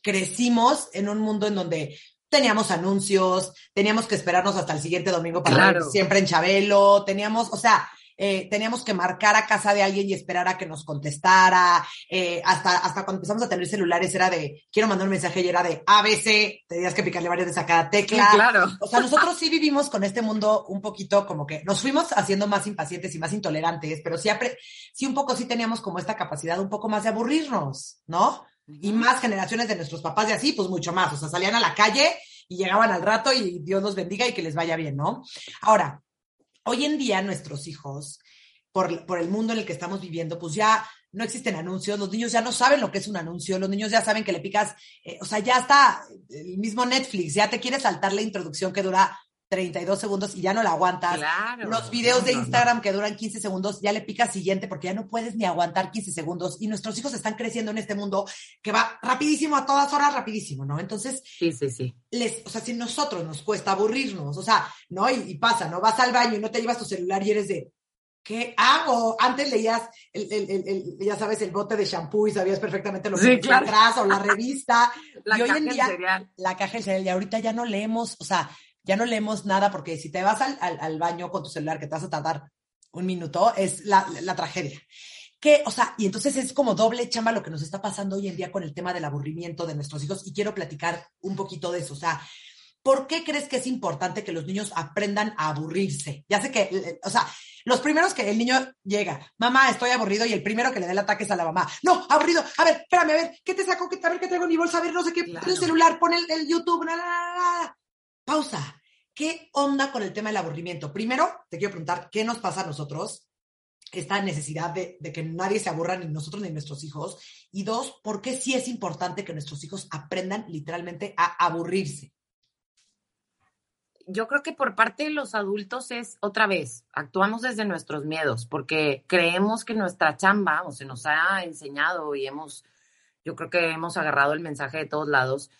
[SPEAKER 1] crecimos en un mundo en donde teníamos anuncios, teníamos que esperarnos hasta el siguiente domingo para ver siempre en Chabelo, teníamos, o sea, eh, teníamos que marcar a casa de alguien y esperar a que nos contestara, eh, hasta, hasta cuando empezamos a tener celulares era de, quiero mandar un mensaje y era de ABC, tenías que picarle varias veces a cada tecla.
[SPEAKER 2] claro.
[SPEAKER 1] O sea, nosotros sí vivimos con este mundo un poquito como que nos fuimos haciendo más impacientes y más intolerantes, pero siempre, sí un poco sí teníamos como esta capacidad un poco más de aburrirnos, ¿no? Y más generaciones de nuestros papás y así, pues mucho más. O sea, salían a la calle y llegaban al rato y Dios los bendiga y que les vaya bien, ¿no? Ahora, Hoy en día nuestros hijos, por, por el mundo en el que estamos viviendo, pues ya no existen anuncios, los niños ya no saben lo que es un anuncio, los niños ya saben que le picas, eh, o sea, ya está el mismo Netflix, ya te quiere saltar la introducción que dura 32 segundos y ya no la aguantas.
[SPEAKER 2] Claro,
[SPEAKER 1] los videos de Instagram que duran 15 segundos, ya le picas siguiente porque ya no puedes ni aguantar 15 segundos y nuestros hijos están creciendo en este mundo que va rapidísimo a todas horas, rapidísimo, ¿no? Entonces,
[SPEAKER 2] sí, sí, sí.
[SPEAKER 1] Les, o sea, si nosotros nos cuesta aburrirnos, o sea, ¿no? Y, pasa, ¿no? Vas al baño y no te llevas tu celular y eres de, ¿qué hago? Antes leías, el, el, el, ya sabes, el bote de shampoo y sabías perfectamente lo que
[SPEAKER 2] sí, claro.
[SPEAKER 1] atrás o la revista.
[SPEAKER 2] la
[SPEAKER 1] y hoy en día, la caja del cereal, y ahorita ya no leemos, o sea, ya no leemos nada porque si te vas al, al, al, baño con tu celular que te vas a tardar un minuto, es la, la, tragedia. Que, o sea, y entonces es como doble chamba lo que nos está pasando hoy en día con el tema del aburrimiento de nuestros hijos y quiero platicar un poquito de eso. O sea, ¿por qué crees que es importante que los niños aprendan a aburrirse? Ya sé que, o sea, los primeros que el niño llega, mamá, estoy aburrido, y el primero que le da el ataque es a la mamá. No, aburrido, a ver, espérame, a ver, ¿qué te saco? A ver, ¿qué traigo en mi bolsa? A ver, no sé qué, claro. el celular, pon el, el YouTube, la, la, la, pausa. ¿Qué onda con el tema del aburrimiento? Primero, te quiero preguntar, ¿qué nos pasa a nosotros? Esta necesidad de, que nadie se aburra, ni nosotros ni nuestros hijos. Y dos, ¿por qué sí es importante que nuestros hijos aprendan literalmente a aburrirse?
[SPEAKER 2] Yo creo que por parte de los adultos es otra vez, actuamos desde nuestros miedos, porque creemos que nuestra chamba, o se nos ha enseñado y hemos, yo creo que hemos agarrado el mensaje de todos lados,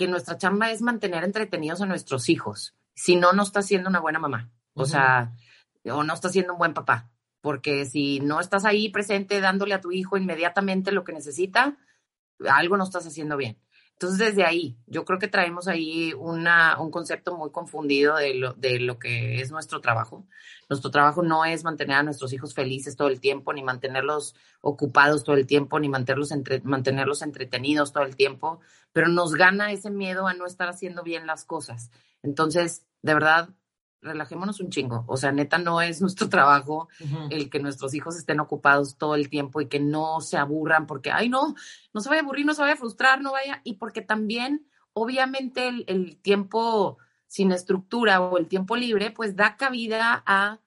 [SPEAKER 2] que nuestra chamba es mantener entretenidos a nuestros hijos. Si no, no está siendo una buena mamá. O uh -huh. sea, o no está siendo un buen papá. Porque si no estás ahí presente dándole a tu hijo inmediatamente lo que necesita, algo no estás haciendo bien. Entonces, desde ahí, yo creo que traemos ahí un concepto muy confundido de lo, de lo que es nuestro trabajo. Nuestro trabajo no es mantener a nuestros hijos felices todo el tiempo, ni mantenerlos ocupados todo el tiempo, ni mantenerlos, entre, mantenerlos entretenidos todo el tiempo, pero nos gana ese miedo a no estar haciendo bien las cosas. Entonces, de verdad, relajémonos un chingo. O sea, neta, no es nuestro trabajo uh -huh. el que nuestros hijos estén ocupados todo el tiempo y que no se aburran porque, ay, no, no se vaya a aburrir, no se vaya a frustrar, no vaya. Y porque también, obviamente, el, el tiempo sin estructura o el tiempo libre, pues da cabida a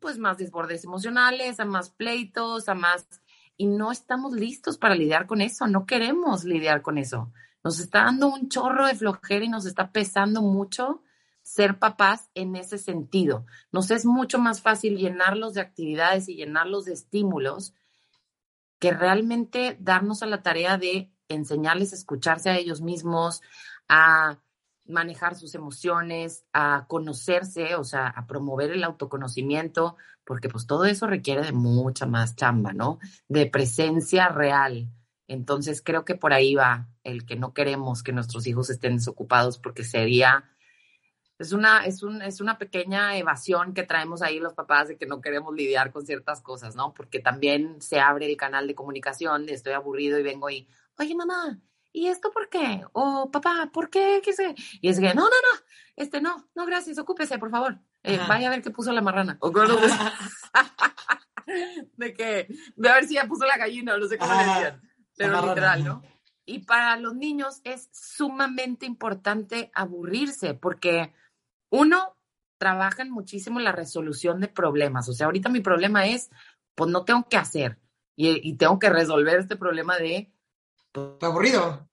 [SPEAKER 2] pues más desbordes emocionales, a más pleitos, a más... Y no estamos listos para lidiar con eso, no queremos lidiar con eso. Nos está dando un chorro de flojera y nos está pesando mucho ser papás en ese sentido. Nos es mucho más fácil llenarlos de actividades y llenarlos de estímulos que realmente darnos a la tarea de enseñarles a escucharse a ellos mismos, a manejar sus emociones, a conocerse, o sea, a promover el autoconocimiento, porque pues todo eso requiere de mucha más chamba, ¿no? De presencia real. Entonces creo que por ahí va el que no queremos que nuestros hijos estén desocupados porque sería es una, es, un, es una pequeña evasión que traemos ahí los papás de que no queremos lidiar con ciertas cosas, ¿no? Porque también se abre el canal de comunicación, estoy aburrido y vengo y, oye mamá, ¿y esto por qué? O papá, ¿por qué? ¿Qué sé? Y es que, no, no, no, este no, no, gracias, ocúpese, por favor. Eh, vaya a ver qué puso la marrana. O de que, de a ver si ya puso la gallina o no sé cómo le digan. Pero literal, ¿no? Y para los niños es sumamente importante aburrirse porque uno, trabajan muchísimo en la resolución de problemas. O sea, ahorita mi problema es, pues no tengo que hacer y, tengo que resolver este problema de...
[SPEAKER 1] Pues, aburrido.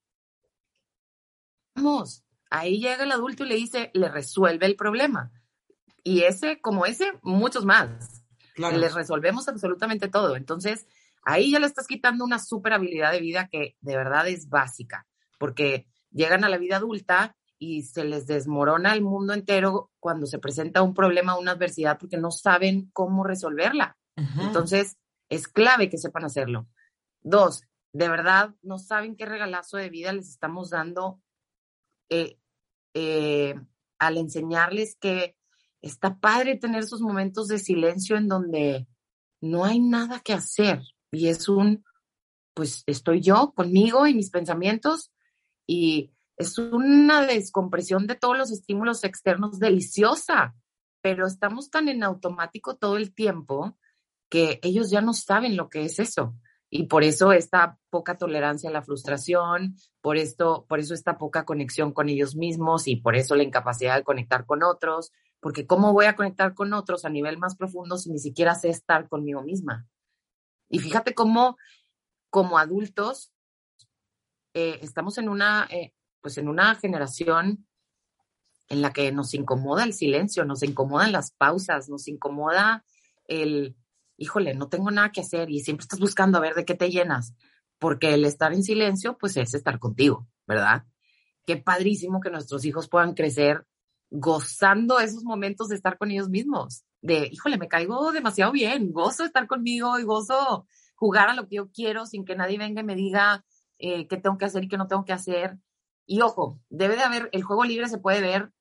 [SPEAKER 2] Vamos, ahí llega el adulto y le dice, le resuelve el problema. Y ese, como ese, muchos más. Claro. Les resolvemos absolutamente todo. Entonces, ahí ya le estás quitando una super habilidad de vida que de verdad es básica, porque llegan a la vida adulta y se les desmorona el mundo entero cuando se presenta un problema, una adversidad, porque no saben cómo resolverla. Entonces, es clave que sepan hacerlo. Dos, de verdad, no saben qué regalazo de vida les estamos dando eh, eh, al enseñarles que está padre tener esos momentos de silencio en donde no hay nada que hacer y es un, pues estoy yo conmigo y mis pensamientos y es una descompresión de todos los estímulos externos deliciosa, pero estamos tan en automático todo el tiempo que ellos ya no saben lo que es eso. Y por eso esta poca tolerancia a la frustración, por esto, por eso esta poca conexión con ellos mismos y por eso la incapacidad de conectar con otros, porque cómo voy a conectar con otros a nivel más profundo si ni siquiera sé estar conmigo misma. Y fíjate cómo como adultos eh, estamos en una, eh, pues en una generación en la que nos incomoda el silencio, nos incomodan las pausas, nos incomoda el, híjole, no tengo nada que hacer y siempre estás buscando a ver de qué te llenas, porque el estar en silencio, pues es estar contigo, ¿verdad? Qué padrísimo que nuestros hijos puedan crecer gozando esos momentos de estar con ellos mismos, de, híjole, me caigo demasiado bien, gozo estar conmigo y gozo jugar a lo que yo quiero sin que nadie venga y me diga eh, qué tengo que hacer y qué no tengo que hacer. Y ojo, debe de haber, el juego libre se puede ver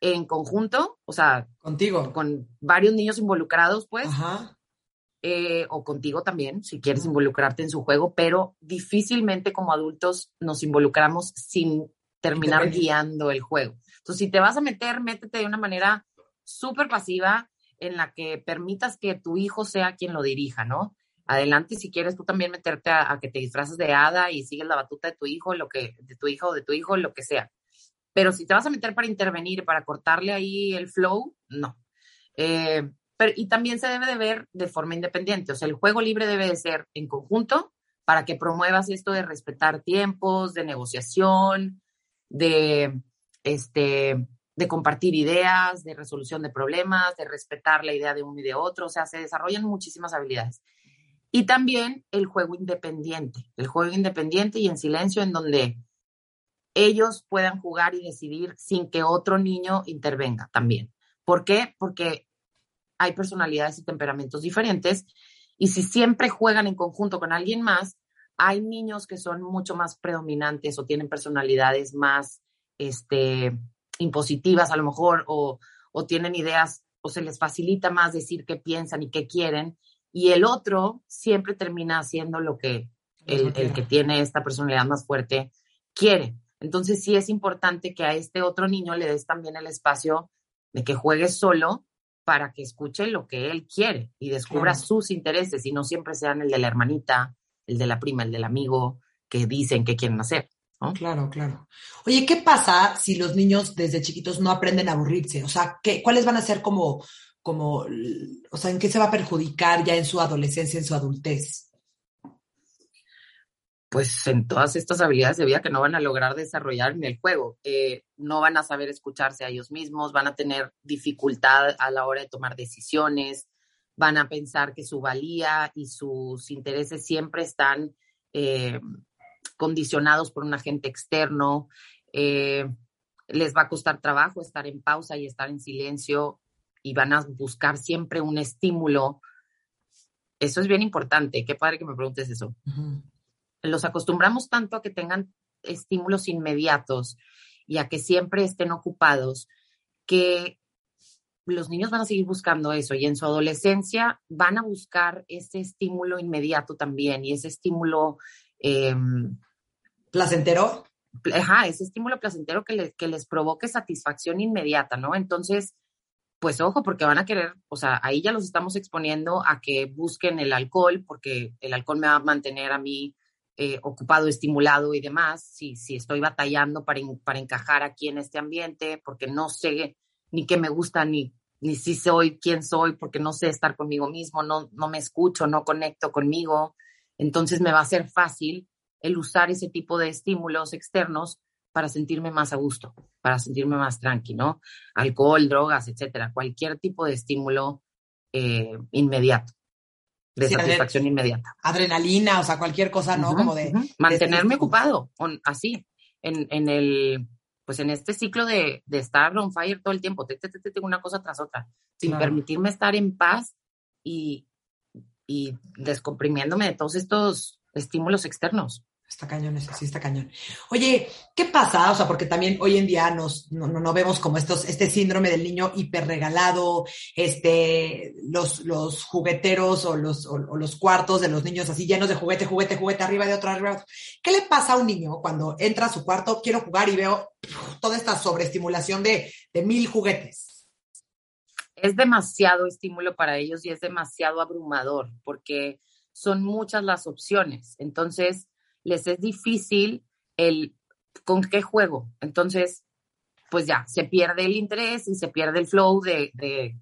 [SPEAKER 2] en conjunto, o sea,
[SPEAKER 1] contigo,
[SPEAKER 2] con varios niños involucrados, pues, Ajá. Eh, o contigo también, si quieres involucrarte en su juego, pero difícilmente como adultos nos involucramos sin terminar guiando el juego. Entonces, si te vas a meter, métete de una manera súper pasiva en la que permitas que tu hijo sea quien lo dirija, ¿no? Adelante si quieres tú también meterte a, que te disfraces de hada y sigues la batuta de tu hijo, lo que, de tu hijo o de tu hijo, lo que sea. Pero si te vas a meter para intervenir, para cortarle ahí el flow, no. Eh, pero, y también se debe de ver de forma independiente. O sea, el juego libre debe de ser en conjunto para que promuevas esto de respetar tiempos, de negociación, de, este, de compartir ideas, de resolución de problemas, de respetar la idea de uno y de otro. O sea, se desarrollan muchísimas habilidades. Y también el juego independiente, el juego independiente y en silencio en donde ellos puedan jugar y decidir sin que otro niño intervenga también. ¿Por qué? Porque hay personalidades y temperamentos diferentes y si siempre juegan en conjunto con alguien más, hay niños que son mucho más predominantes o tienen personalidades más este, impositivas a lo mejor o, o tienen ideas o se les facilita más decir qué piensan y qué quieren y el otro siempre termina haciendo lo que el, que tiene esta personalidad más fuerte quiere. Entonces sí es importante que a este otro niño le des también el espacio de que juegue solo para que escuche lo que él quiere y descubra sus intereses y no siempre sean el de la hermanita, el de la prima, el del amigo que dicen que quieren hacer.
[SPEAKER 1] Claro, claro. Oye, ¿qué pasa si los niños desde chiquitos no aprenden a aburrirse? O sea, ¿qué, ¿cuáles van a ser como como, o sea, en qué se va a perjudicar ya en su adolescencia, en su adultez?
[SPEAKER 2] pues en todas estas habilidades de vida que no van a lograr desarrollar en el juego. Eh, no van a saber escucharse a ellos mismos, van a tener dificultad a la hora de tomar decisiones, van a pensar que su valía y sus intereses siempre están eh, condicionados por un agente externo. Eh, les va a costar trabajo estar en pausa y estar en silencio y van a buscar siempre un estímulo. Eso es bien importante. Qué padre que me preguntes eso los acostumbramos tanto a que tengan estímulos inmediatos y a que siempre estén ocupados, que los niños van a seguir buscando eso y en su adolescencia van a buscar ese estímulo inmediato también y ese estímulo...
[SPEAKER 1] Em, ¿Placentero?
[SPEAKER 2] Ajá, ese estímulo placentero que les, que les provoque satisfacción inmediata, ¿no? Entonces, pues ojo, porque van a querer, o sea, ahí ya los estamos exponiendo a que busquen el alcohol, porque el alcohol me va a mantener a mí eh, ocupado, estimulado y demás, si, si estoy batallando para, para encajar aquí en este ambiente, porque no sé ni qué me gusta, ni, ni si soy quién soy, porque no sé estar conmigo mismo, no, no me escucho, no conecto conmigo. Entonces me va a ser fácil el usar ese tipo de estímulos externos para sentirme más a gusto, para sentirme más tranquilo, Alcohol, drogas, etcétera, cualquier tipo de estímulo eh, inmediato de satisfacción inmediata.
[SPEAKER 1] Adrenalina, o sea, cualquier cosa, ¿no? Como de...
[SPEAKER 2] Mantenerme ocupado, así, en, en, el, pues en este ciclo de, de estar on fire todo el tiempo, te, te, te, una cosa tras otra, sin permitirme estar en paz y, y descomprimiéndome de todos estos estímulos externos.
[SPEAKER 1] Está cañón eso, sí está cañón. Oye, ¿qué pasa? O sea, porque también hoy en día nos, no, no, vemos como estos, este síndrome del niño hiperregalado, este, los, los jugueteros o los, o, los cuartos de los niños así llenos de juguete, juguete, juguete, arriba de otro, arriba de otro. ¿Qué le pasa a un niño cuando entra a su cuarto, quiero jugar y veo toda esta sobreestimulación de, de mil juguetes?
[SPEAKER 2] Es demasiado estímulo para ellos y es demasiado abrumador porque son muchas las opciones. Entonces, les es difícil el con qué juego. Entonces, pues ya, se pierde el interés y se pierde el flow de,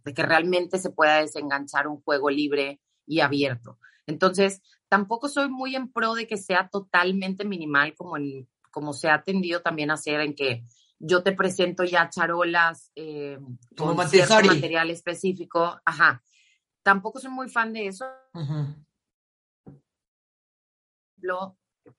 [SPEAKER 2] que realmente se pueda desenganchar un juego libre y abierto. Entonces, tampoco soy muy en pro de que sea totalmente minimal como, en, como se ha tendido también a hacer en que yo te presento ya charolas eh, con cierto material específico. Ajá. Tampoco soy muy fan de eso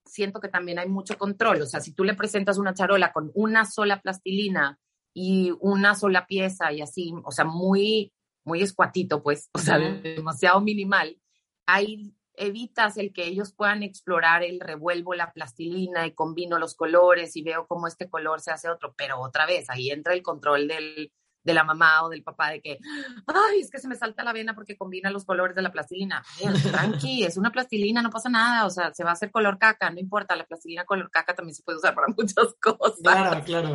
[SPEAKER 2] siento que también hay mucho control. O sea, si tú le presentas una charola con una sola plastilina y una sola pieza y así, o sea, muy, muy escuatito, pues, o sea, demasiado minimal, ahí evitas el que ellos puedan explorar el revuelvo la plastilina y combino los colores y veo cómo este color se hace otro, pero otra vez ahí entra el control del, de la mamá o del papá de que, ay, es que se me salta la vena porque combina los colores de la plastilina. tranqui, es una plastilina, no pasa nada, o sea, se va a hacer color caca, no importa, la plastilina color caca también se puede usar para muchas cosas.
[SPEAKER 1] Claro, claro.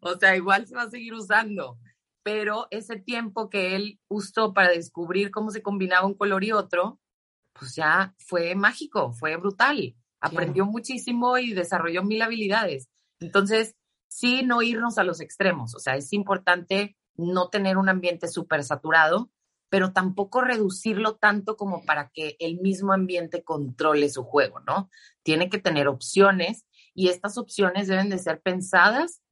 [SPEAKER 2] O sea, igual se va a seguir usando, pero ese tiempo que él usó para descubrir cómo se combinaba un color y otro, pues ya fue mágico, fue brutal. Aprendió muchísimo y desarrolló mil habilidades. Entonces, sí, no irnos a los extremos. O sea, es importante no tener un ambiente súper saturado, pero tampoco reducirlo tanto como para que el mismo ambiente controle su juego, ¿no? Tiene que tener opciones y estas opciones deben de ser pensadas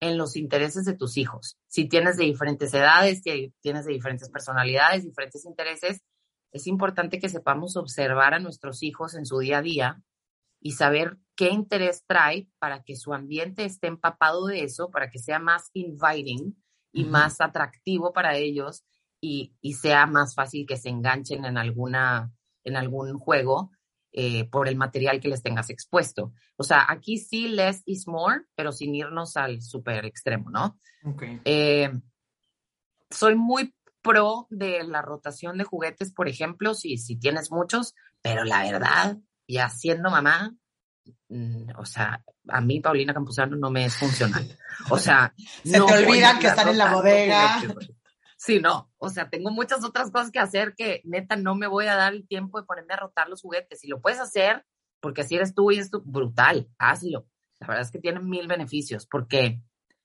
[SPEAKER 2] en los intereses de tus hijos. Si tienes de diferentes edades, si tienes de diferentes personalidades, diferentes intereses, es importante que sepamos observar a nuestros hijos en su día a día y saber qué interés trae para que su ambiente esté empapado de eso, para que sea más inviting y más atractivo para ellos y, sea más fácil que se enganchen en, alguna, en algún juego eh, por el material que les tengas expuesto. O sea, aquí sí less is more, pero sin irnos al súper extremo, ¿no? Eh, soy muy pro de la rotación de juguetes, por ejemplo, si, si tienes muchos, pero la verdad, ya siendo mamá, o sea, a mí Paulina Campuzano no me es funcional. O sea,
[SPEAKER 1] se te olvidan que están en la bodega.
[SPEAKER 2] Sí, no, o sea, tengo muchas otras cosas que hacer que neta no me voy a dar el tiempo de ponerme a rotar los juguetes. Si lo puedes hacer, porque así eres tú y es brutal, hazlo. La verdad es que tienen mil beneficios porque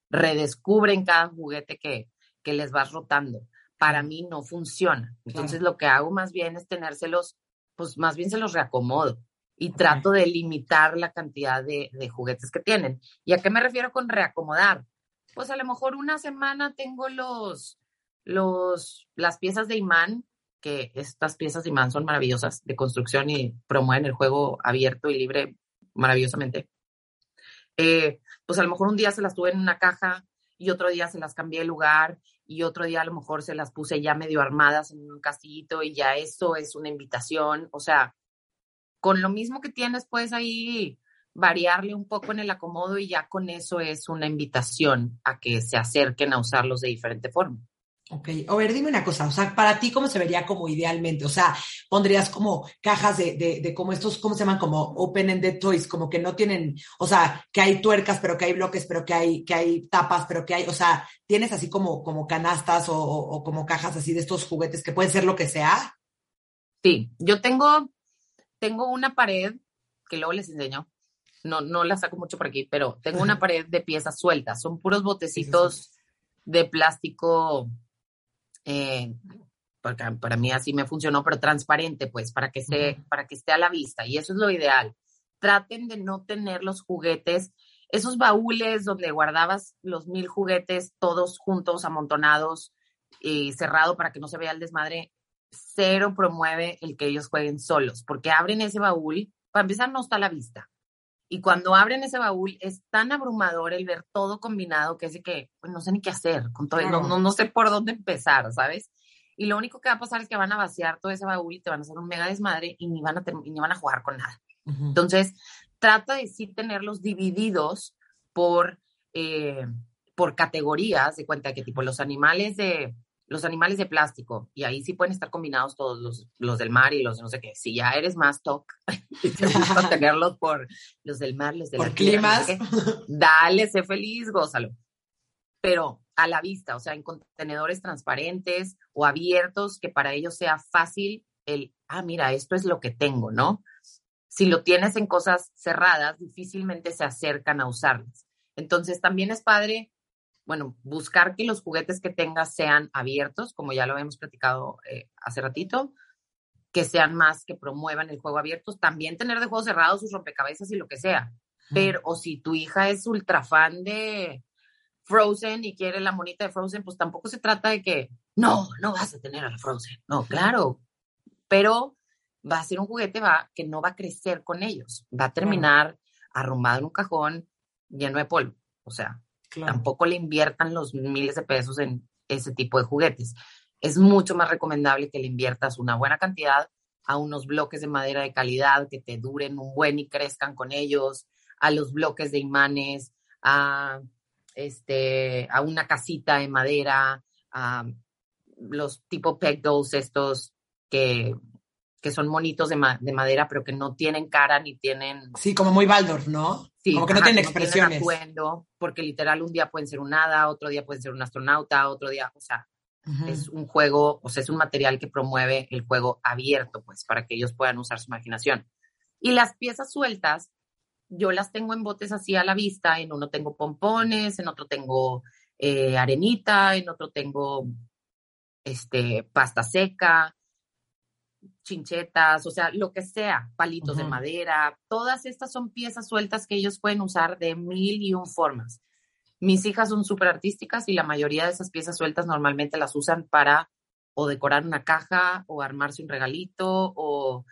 [SPEAKER 2] redescubren cada juguete que, que les vas rotando. para mí no funciona. Entonces lo que hago más bien es tenérselos, pues más bien se los reacomodo y trato de limitar la cantidad de, de, juguetes que tienen. ¿Y a qué me refiero con reacomodar? Pues a lo mejor una semana tengo los, los, las piezas de imán, que estas piezas de imán son maravillosas de construcción y promueven el juego abierto y libre maravillosamente. Eh, pues a lo mejor un día se las tuve en una caja y otro día se las cambié de lugar y otro día a lo mejor se las puse ya medio armadas en un castillito y ya eso es una invitación. O sea, con lo mismo que tienes, puedes ahí variarle un poco en el acomodo y ya con eso es una invitación a que se acerquen a usarlos de diferente forma.
[SPEAKER 1] Ok, a ver, dime una cosa, o sea, para ti, ¿cómo se vería como idealmente? O sea, pondrías como cajas de, de, de como estos, ¿cómo se llaman? Como open-ended toys, como que no tienen, o sea, que hay tuercas, pero que hay bloques, pero que hay, que hay tapas, pero que hay, o sea, tienes así como, como canastas o, o como cajas así de estos juguetes que pueden ser lo que sea.
[SPEAKER 2] Sí, yo tengo tengo una pared, que luego les enseño, no, no la saco mucho por aquí, pero tengo una pared de piezas sueltas, son puros botecitos de plástico, eh, porque para mí así me funcionó, pero transparente, pues, para que, se, para que esté a la vista, y eso es lo ideal. Traten de no tener los juguetes, esos baúles donde guardabas los mil juguetes todos juntos, amontonados y cerrado para que no se vea el desmadre, cero promueve el que ellos jueguen solos, porque abren ese baúl, para empezar no está a la vista. Y cuando abren ese baúl es tan abrumador el ver todo combinado que es de que pues, no sé ni qué hacer, con todo, no, no, sé por dónde empezar, ¿sabes? Y lo único que va a pasar es que van a vaciar todo ese baúl y te van a hacer un mega desmadre y ni van a, ni van a jugar con nada. Entonces, trata de sí tenerlos divididos por, eh, por categorías, de cuenta que tipo los animales de, los animales de plástico, y ahí sí pueden estar combinados todos los, los del mar y los no sé qué. Si ya eres más TOC y te gusta tenerlos por los del mar, los de
[SPEAKER 1] por climas,
[SPEAKER 2] dale, sé feliz, gózalo. Pero a la vista, o sea, en contenedores transparentes o abiertos, que para ellos sea fácil el, ah, mira, esto es lo que tengo, ¿no? Si lo tienes en cosas cerradas, difícilmente se acercan a usarlas. Entonces, también es padre bueno, buscar que los juguetes que tengas sean abiertos, como ya lo habíamos platicado eh, hace ratito, que sean más que promuevan el juego abierto, también tener de juegos cerrados sus rompecabezas y lo que sea. Pero, o si tu hija es ultra fan de Frozen y quiere la monita de Frozen, pues tampoco se trata de que, no, no vas a tener a la Frozen. No, claro. Pero va a ser un juguete va, que no va a crecer con ellos. Va a terminar arrumbado en un cajón lleno de polvo. O sea, Tampoco le inviertan los miles de pesos en ese tipo de juguetes. Es mucho más recomendable que le inviertas una buena cantidad a unos bloques de madera de calidad que te duren un buen y crezcan con ellos, a los bloques de imanes, a, este, a una casita de madera, a los tipo peg dolls estos que que son monitos de, de, madera, pero que no tienen cara ni tienen...
[SPEAKER 1] Sí, como muy Baldor, ¿no?
[SPEAKER 2] Sí,
[SPEAKER 1] como que no tienen expresiones.
[SPEAKER 2] porque literal un día pueden ser un hada, otro día pueden ser un astronauta, otro día, o sea, es un juego, o sea, es un material que promueve el juego abierto, pues, para que ellos puedan usar su imaginación. Y las piezas sueltas, yo las tengo en botes así a la vista, en uno tengo pompones, en otro tengo eh, arenita, en otro tengo este, pasta seca, chinchetas, o sea, lo que sea, palitos de madera, todas estas son piezas sueltas que ellos pueden usar de mil y un formas. Mis hijas son súper artísticas y la mayoría de esas piezas sueltas normalmente las usan para o decorar una caja o armarse un regalito o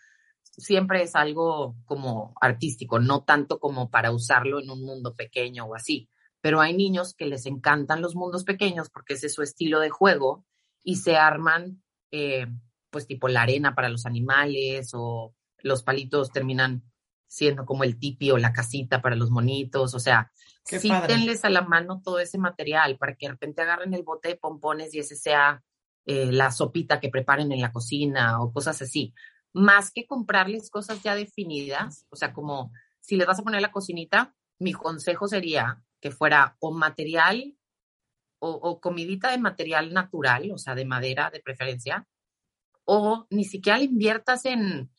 [SPEAKER 2] siempre es algo como artístico, no tanto como para usarlo en un mundo pequeño o así. Pero hay niños que les encantan los mundos pequeños porque ese es su estilo de juego y se arman eh, pues tipo la arena para los animales o los palitos terminan siendo como el tipi o la casita para los monitos, o sea, sí tenles a la mano todo ese material para que de repente agarren el bote de pompones y ese sea eh, la sopita que preparen en la cocina o cosas así. Más que comprarles cosas ya definidas, o sea, como si les vas a poner la cocinita, mi consejo sería que fuera o material o, o comidita de material natural, o sea, de madera de preferencia, o ni siquiera le inviertas en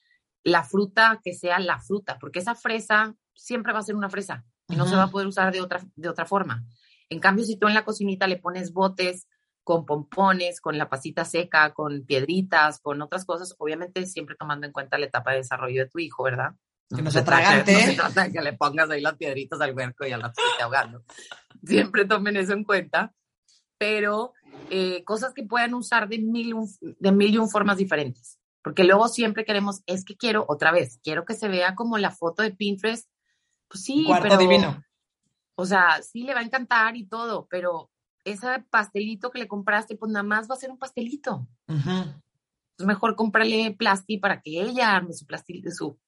[SPEAKER 2] la fruta que sea la fruta, porque esa fresa siempre va a ser una fresa y no se va a poder usar de otra, de otra forma. En cambio, si tú en la cocinita le pones botes con pompones, con la pasita seca, con piedritas, con otras cosas, obviamente siempre tomando en cuenta la etapa de desarrollo de tu hijo, ¿verdad?
[SPEAKER 1] Que no, se tragante.
[SPEAKER 2] No se trata de que le pongas ahí las piedritas al huerco y al rato se esté ahogando. Siempre tomen eso en cuenta, pero eh, cosas que puedan usar de mil, de mil y un formas diferentes. Porque luego siempre queremos, es que quiero, otra vez, quiero que se vea como la foto de Pinterest. Pues sí,
[SPEAKER 1] Cuarto divino.
[SPEAKER 2] O sea, sí le va a encantar y todo, pero ese pastelito que le compraste, pues nada más va a ser un pastelito. Es mejor comprarle plasti para que ella arme su, su,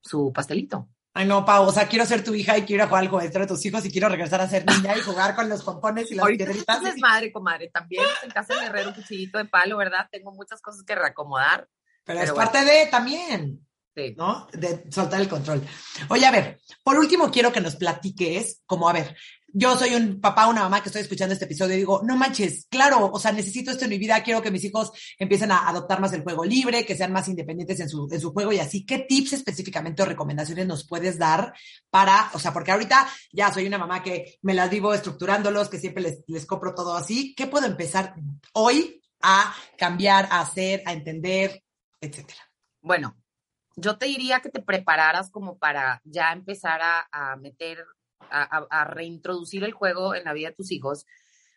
[SPEAKER 2] su pastelito.
[SPEAKER 1] Ay, no, Pau, o sea, quiero ser tu hija y quiero jugar al juguete de tus hijos y quiero regresar a ser niña y jugar con los pompones y las
[SPEAKER 2] Ahorita
[SPEAKER 1] piedritas.
[SPEAKER 2] es madre, comadre. También en casa de Guerrero un cuchillito de palo, ¿verdad? Tengo muchas cosas que reacomodar.
[SPEAKER 1] Pero, es parte de también. Sí. ¿No? De soltar el control. Oye, a ver, por último quiero que nos platiques, como a ver, yo soy un papá, una mamá que estoy escuchando este episodio y digo, no manches, claro, o sea, necesito esto en mi vida, quiero que mis hijos empiecen a adoptar más el juego libre, que sean más independientes en su, en su juego y así. ¿Qué tips específicamente o recomendaciones nos puedes dar para, o sea, porque ahorita ya soy una mamá que me las vivo estructurándolos, que siempre les, les compro todo así. ¿Qué puedo empezar hoy a cambiar, a hacer, a entender, etcétera?
[SPEAKER 2] Bueno, yo te diría que te prepararas como para ya empezar a, a meter a, reintroducir el juego en la vida de tus hijos,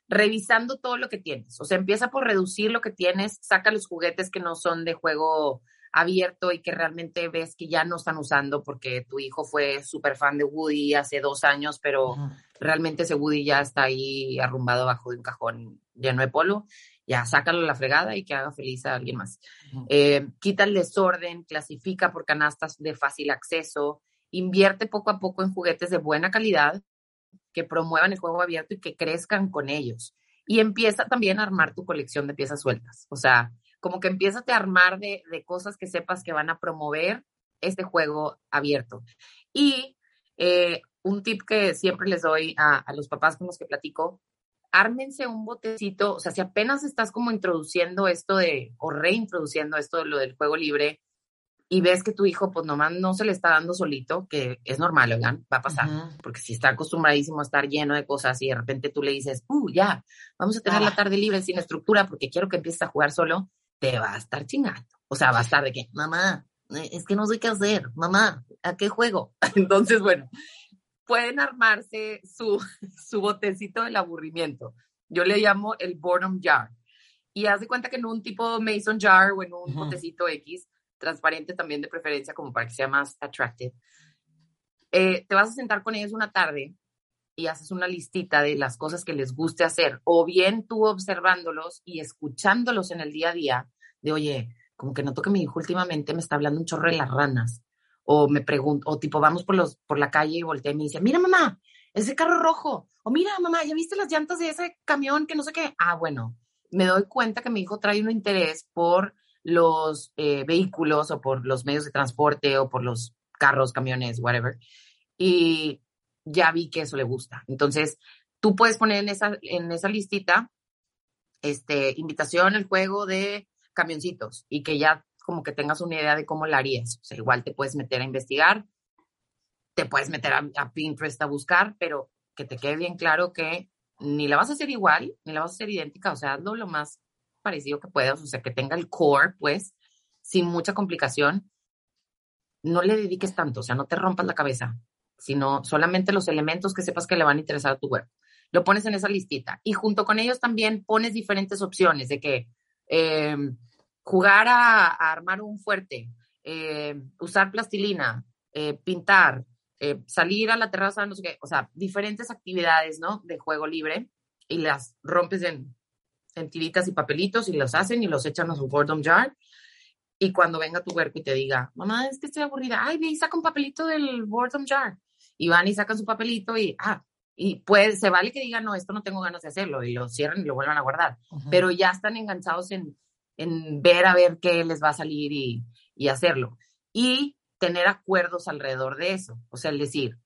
[SPEAKER 2] revisando todo lo que tienes. O sea, empieza por reducir lo que tienes, saca los juguetes que no son de juego abierto y que realmente ves que ya no están usando porque tu hijo fue súper fan de Woody hace dos años, pero realmente ese Woody ya está ahí arrumbado bajo de un cajón lleno de polvo. Ya sácalo a la fregada y que haga feliz a alguien más. Eh, quita el desorden, clasifica por canastas de fácil acceso, invierte poco a poco en juguetes de buena calidad que promuevan el juego abierto y que crezcan con ellos. Y empieza también a armar tu colección de piezas sueltas. O sea, como que empieza a armar de, cosas que sepas que van a promover este juego abierto. Y eh, un tip que siempre les doy a, a, los papás con los que platico, ármense un botecito, o sea, si apenas estás como introduciendo esto de, o reintroduciendo esto de lo del juego libre, y ves que tu hijo, pues nomás no se le está dando solito, que es normal, ¿verdad? Va a pasar, porque si está acostumbradísimo a estar lleno de cosas y de repente tú le dices, uh, ya, vamos a tener la ah. tarde libre sin estructura porque quiero que empieces a jugar solo, te va a estar chingando. O sea, va a estar de que, mamá, eh, es que no sé qué hacer, mamá, ¿a qué juego? Entonces, bueno, pueden armarse su, su botecito del aburrimiento. Yo le llamo el boredom jar. Y haz de cuenta que en un tipo mason jar o en un botecito X, transparente también de preferencia como para que sea más attractive. Eh, te vas a sentar con ellos una tarde y haces una listita de las cosas que les guste hacer, o bien tú observándolos y escuchándolos en el día a día, de oye, como que noto que mi hijo últimamente me está hablando un chorro de las ranas, o me pregunto, o tipo, vamos por, los, por la calle y voltea y me dice, mira mamá, ese carro rojo, o mira mamá, ¿ya viste las llantas de ese camión que no sé qué? Ah, bueno, me doy cuenta que mi hijo trae un interés por los eh, vehículos o por los medios de transporte o por los carros, camiones, whatever. Y ya vi que eso le gusta. Entonces, tú puedes poner en esa, en esa listita, este, invitación al juego de camioncitos y que ya como que tengas una idea de cómo la harías. O sea, igual te puedes meter a investigar, te puedes meter a, a Pinterest a buscar, pero que te quede bien claro que ni la vas a hacer igual, ni la vas a hacer idéntica, o sea, hazlo lo más parecido que puedas, o sea, que tenga el core, pues, sin mucha complicación, no le dediques tanto, o sea, no te rompas la cabeza, sino solamente los elementos que sepas que le van a interesar a tu web. Lo pones en esa listita y junto con ellos también pones diferentes opciones de que eh, jugar a, armar un fuerte, eh, usar plastilina, eh, pintar, salir a la terraza, no sé qué, o sea, diferentes actividades, ¿no? De juego libre y las rompes en en tiritas y papelitos y los hacen y los echan a su boredom jar. Y cuando venga tu cuerpo y te diga, mamá, es que estoy aburrida, ay, ve y saca un papelito del boredom jar. Y van y sacan su papelito y, ah, y pues se vale que digan, no, esto no tengo ganas de hacerlo y lo cierran y lo vuelvan a guardar. Pero ya están enganchados en, en ver a ver qué les va a salir y, y hacerlo. Y tener acuerdos alrededor de eso. O sea, el decir,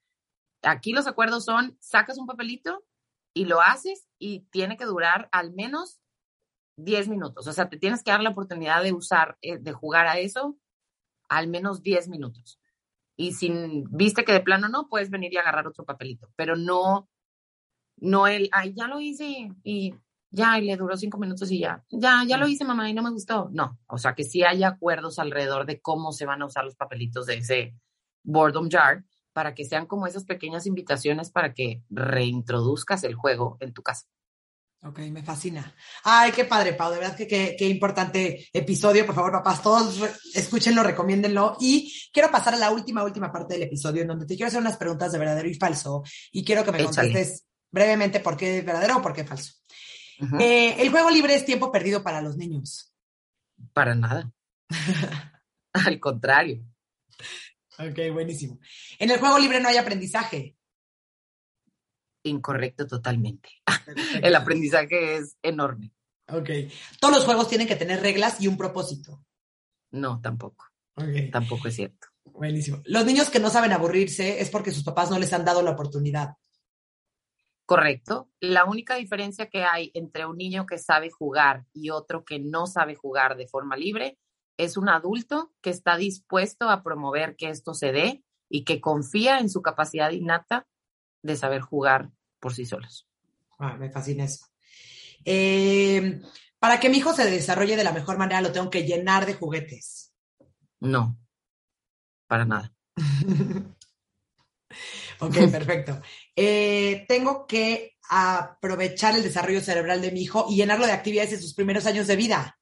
[SPEAKER 2] aquí los acuerdos son, sacas un papelito y lo haces y tiene que durar al menos 10 minutos. O sea, te tienes que dar la oportunidad de usar, eh, de jugar a eso al menos 10 minutos. Y si viste que de plano no, puedes venir y agarrar otro papelito, pero no, no el, ay, ya lo hice y ya, y le duró cinco minutos y ya, ya, ya lo hice mamá y no me gustó. No, o sea que sí hay acuerdos alrededor de cómo se van a usar los papelitos de ese boredom jar para que sean como esas pequeñas invitaciones para que reintroduzcas el juego en tu casa.
[SPEAKER 1] Ok, me fascina. Ay, qué padre, Pau. De verdad que qué, importante episodio. Por favor, papás, todos escúchenlo, recomiéndenlo. Y quiero pasar a la última, última parte del episodio, en donde te quiero hacer unas preguntas de verdadero y falso. Y quiero que me contestes brevemente por qué es verdadero o por qué es falso. Eh, ¿El juego libre es tiempo perdido para los niños?
[SPEAKER 2] Para nada. Al contrario.
[SPEAKER 1] Ok, buenísimo. ¿En el juego libre no hay aprendizaje?
[SPEAKER 2] Incorrecto totalmente. el aprendizaje es enorme.
[SPEAKER 1] Ok. ¿Todos los juegos tienen que tener reglas y un propósito?
[SPEAKER 2] No, tampoco. Okay. Tampoco es cierto.
[SPEAKER 1] Buenísimo. Los niños que no saben aburrirse es porque sus papás no les han dado la oportunidad.
[SPEAKER 2] Correcto. La única diferencia que hay entre un niño que sabe jugar y otro que no sabe jugar de forma libre es un adulto que está dispuesto a promover que esto se dé y que confía en su capacidad innata de saber jugar por sí solos.
[SPEAKER 1] Ah, me fascina eso. Eh, para que mi hijo se desarrolle de la mejor manera, lo tengo que llenar de juguetes.
[SPEAKER 2] No, para nada.
[SPEAKER 1] ok, perfecto. Eh, tengo que aprovechar el desarrollo cerebral de mi hijo y llenarlo de actividades en sus primeros años de vida.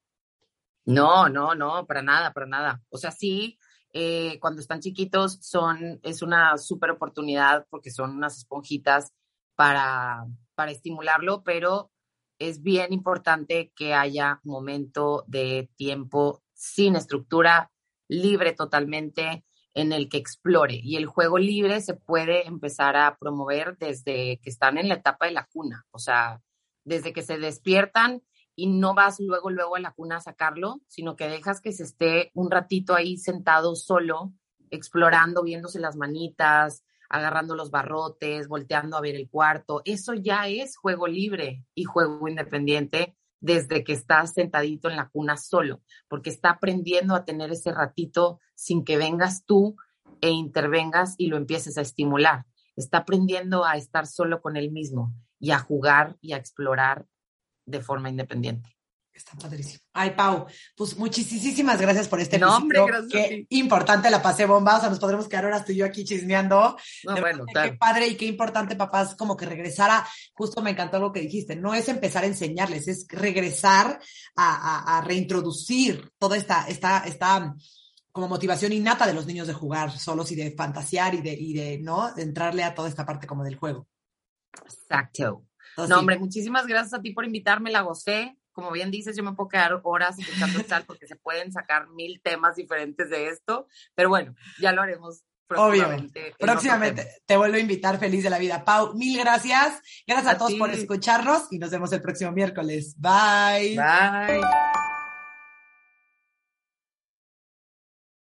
[SPEAKER 2] No, no, no, para nada, para nada. O sea, sí, eh, cuando están chiquitos son, es una súper oportunidad porque son unas esponjitas para, para estimularlo, pero es bien importante que haya momento de tiempo sin estructura, libre totalmente, en el que explore. Y el juego libre se puede empezar a promover desde que están en la etapa de la cuna, o sea, desde que se despiertan y no vas luego, luego a la cuna a sacarlo, sino que dejas que se esté un ratito ahí sentado solo, explorando, viéndose las manitas, agarrando los barrotes, volteando a ver el cuarto. Eso ya es juego libre y juego independiente desde que está sentadito en la cuna solo, porque está aprendiendo a tener ese ratito sin que vengas tú e intervengas y lo empieces a estimular. Está aprendiendo a estar solo con él mismo y a jugar y a explorar de forma independiente.
[SPEAKER 1] Está padrísimo. Ay, Pau, pues muchísimas gracias por este no, hombre, Qué importante la pasé bomba. O sea, nos podremos quedar horas tú y yo aquí chismeando. No, bueno, Qué padre y qué importante, papás, como que regresara. Justo me encantó lo que dijiste. No es empezar a enseñarles, es regresar a, reintroducir toda esta, esta, esta como motivación innata de los niños de jugar solos y de fantasear y de, y de, ¿no? De entrarle a toda esta parte como del juego.
[SPEAKER 2] Exacto no, hombre, muchísimas gracias a ti por invitarme, la gocé. Como bien dices, yo me puedo quedar horas escuchando tal porque se pueden sacar mil temas diferentes de esto, pero bueno, ya lo haremos
[SPEAKER 1] próximamente. Próximamente te vuelvo a invitar feliz de la vida. Pau, mil gracias. Gracias a, todos por escucharnos y nos vemos el próximo miércoles. Bye.
[SPEAKER 2] Bye.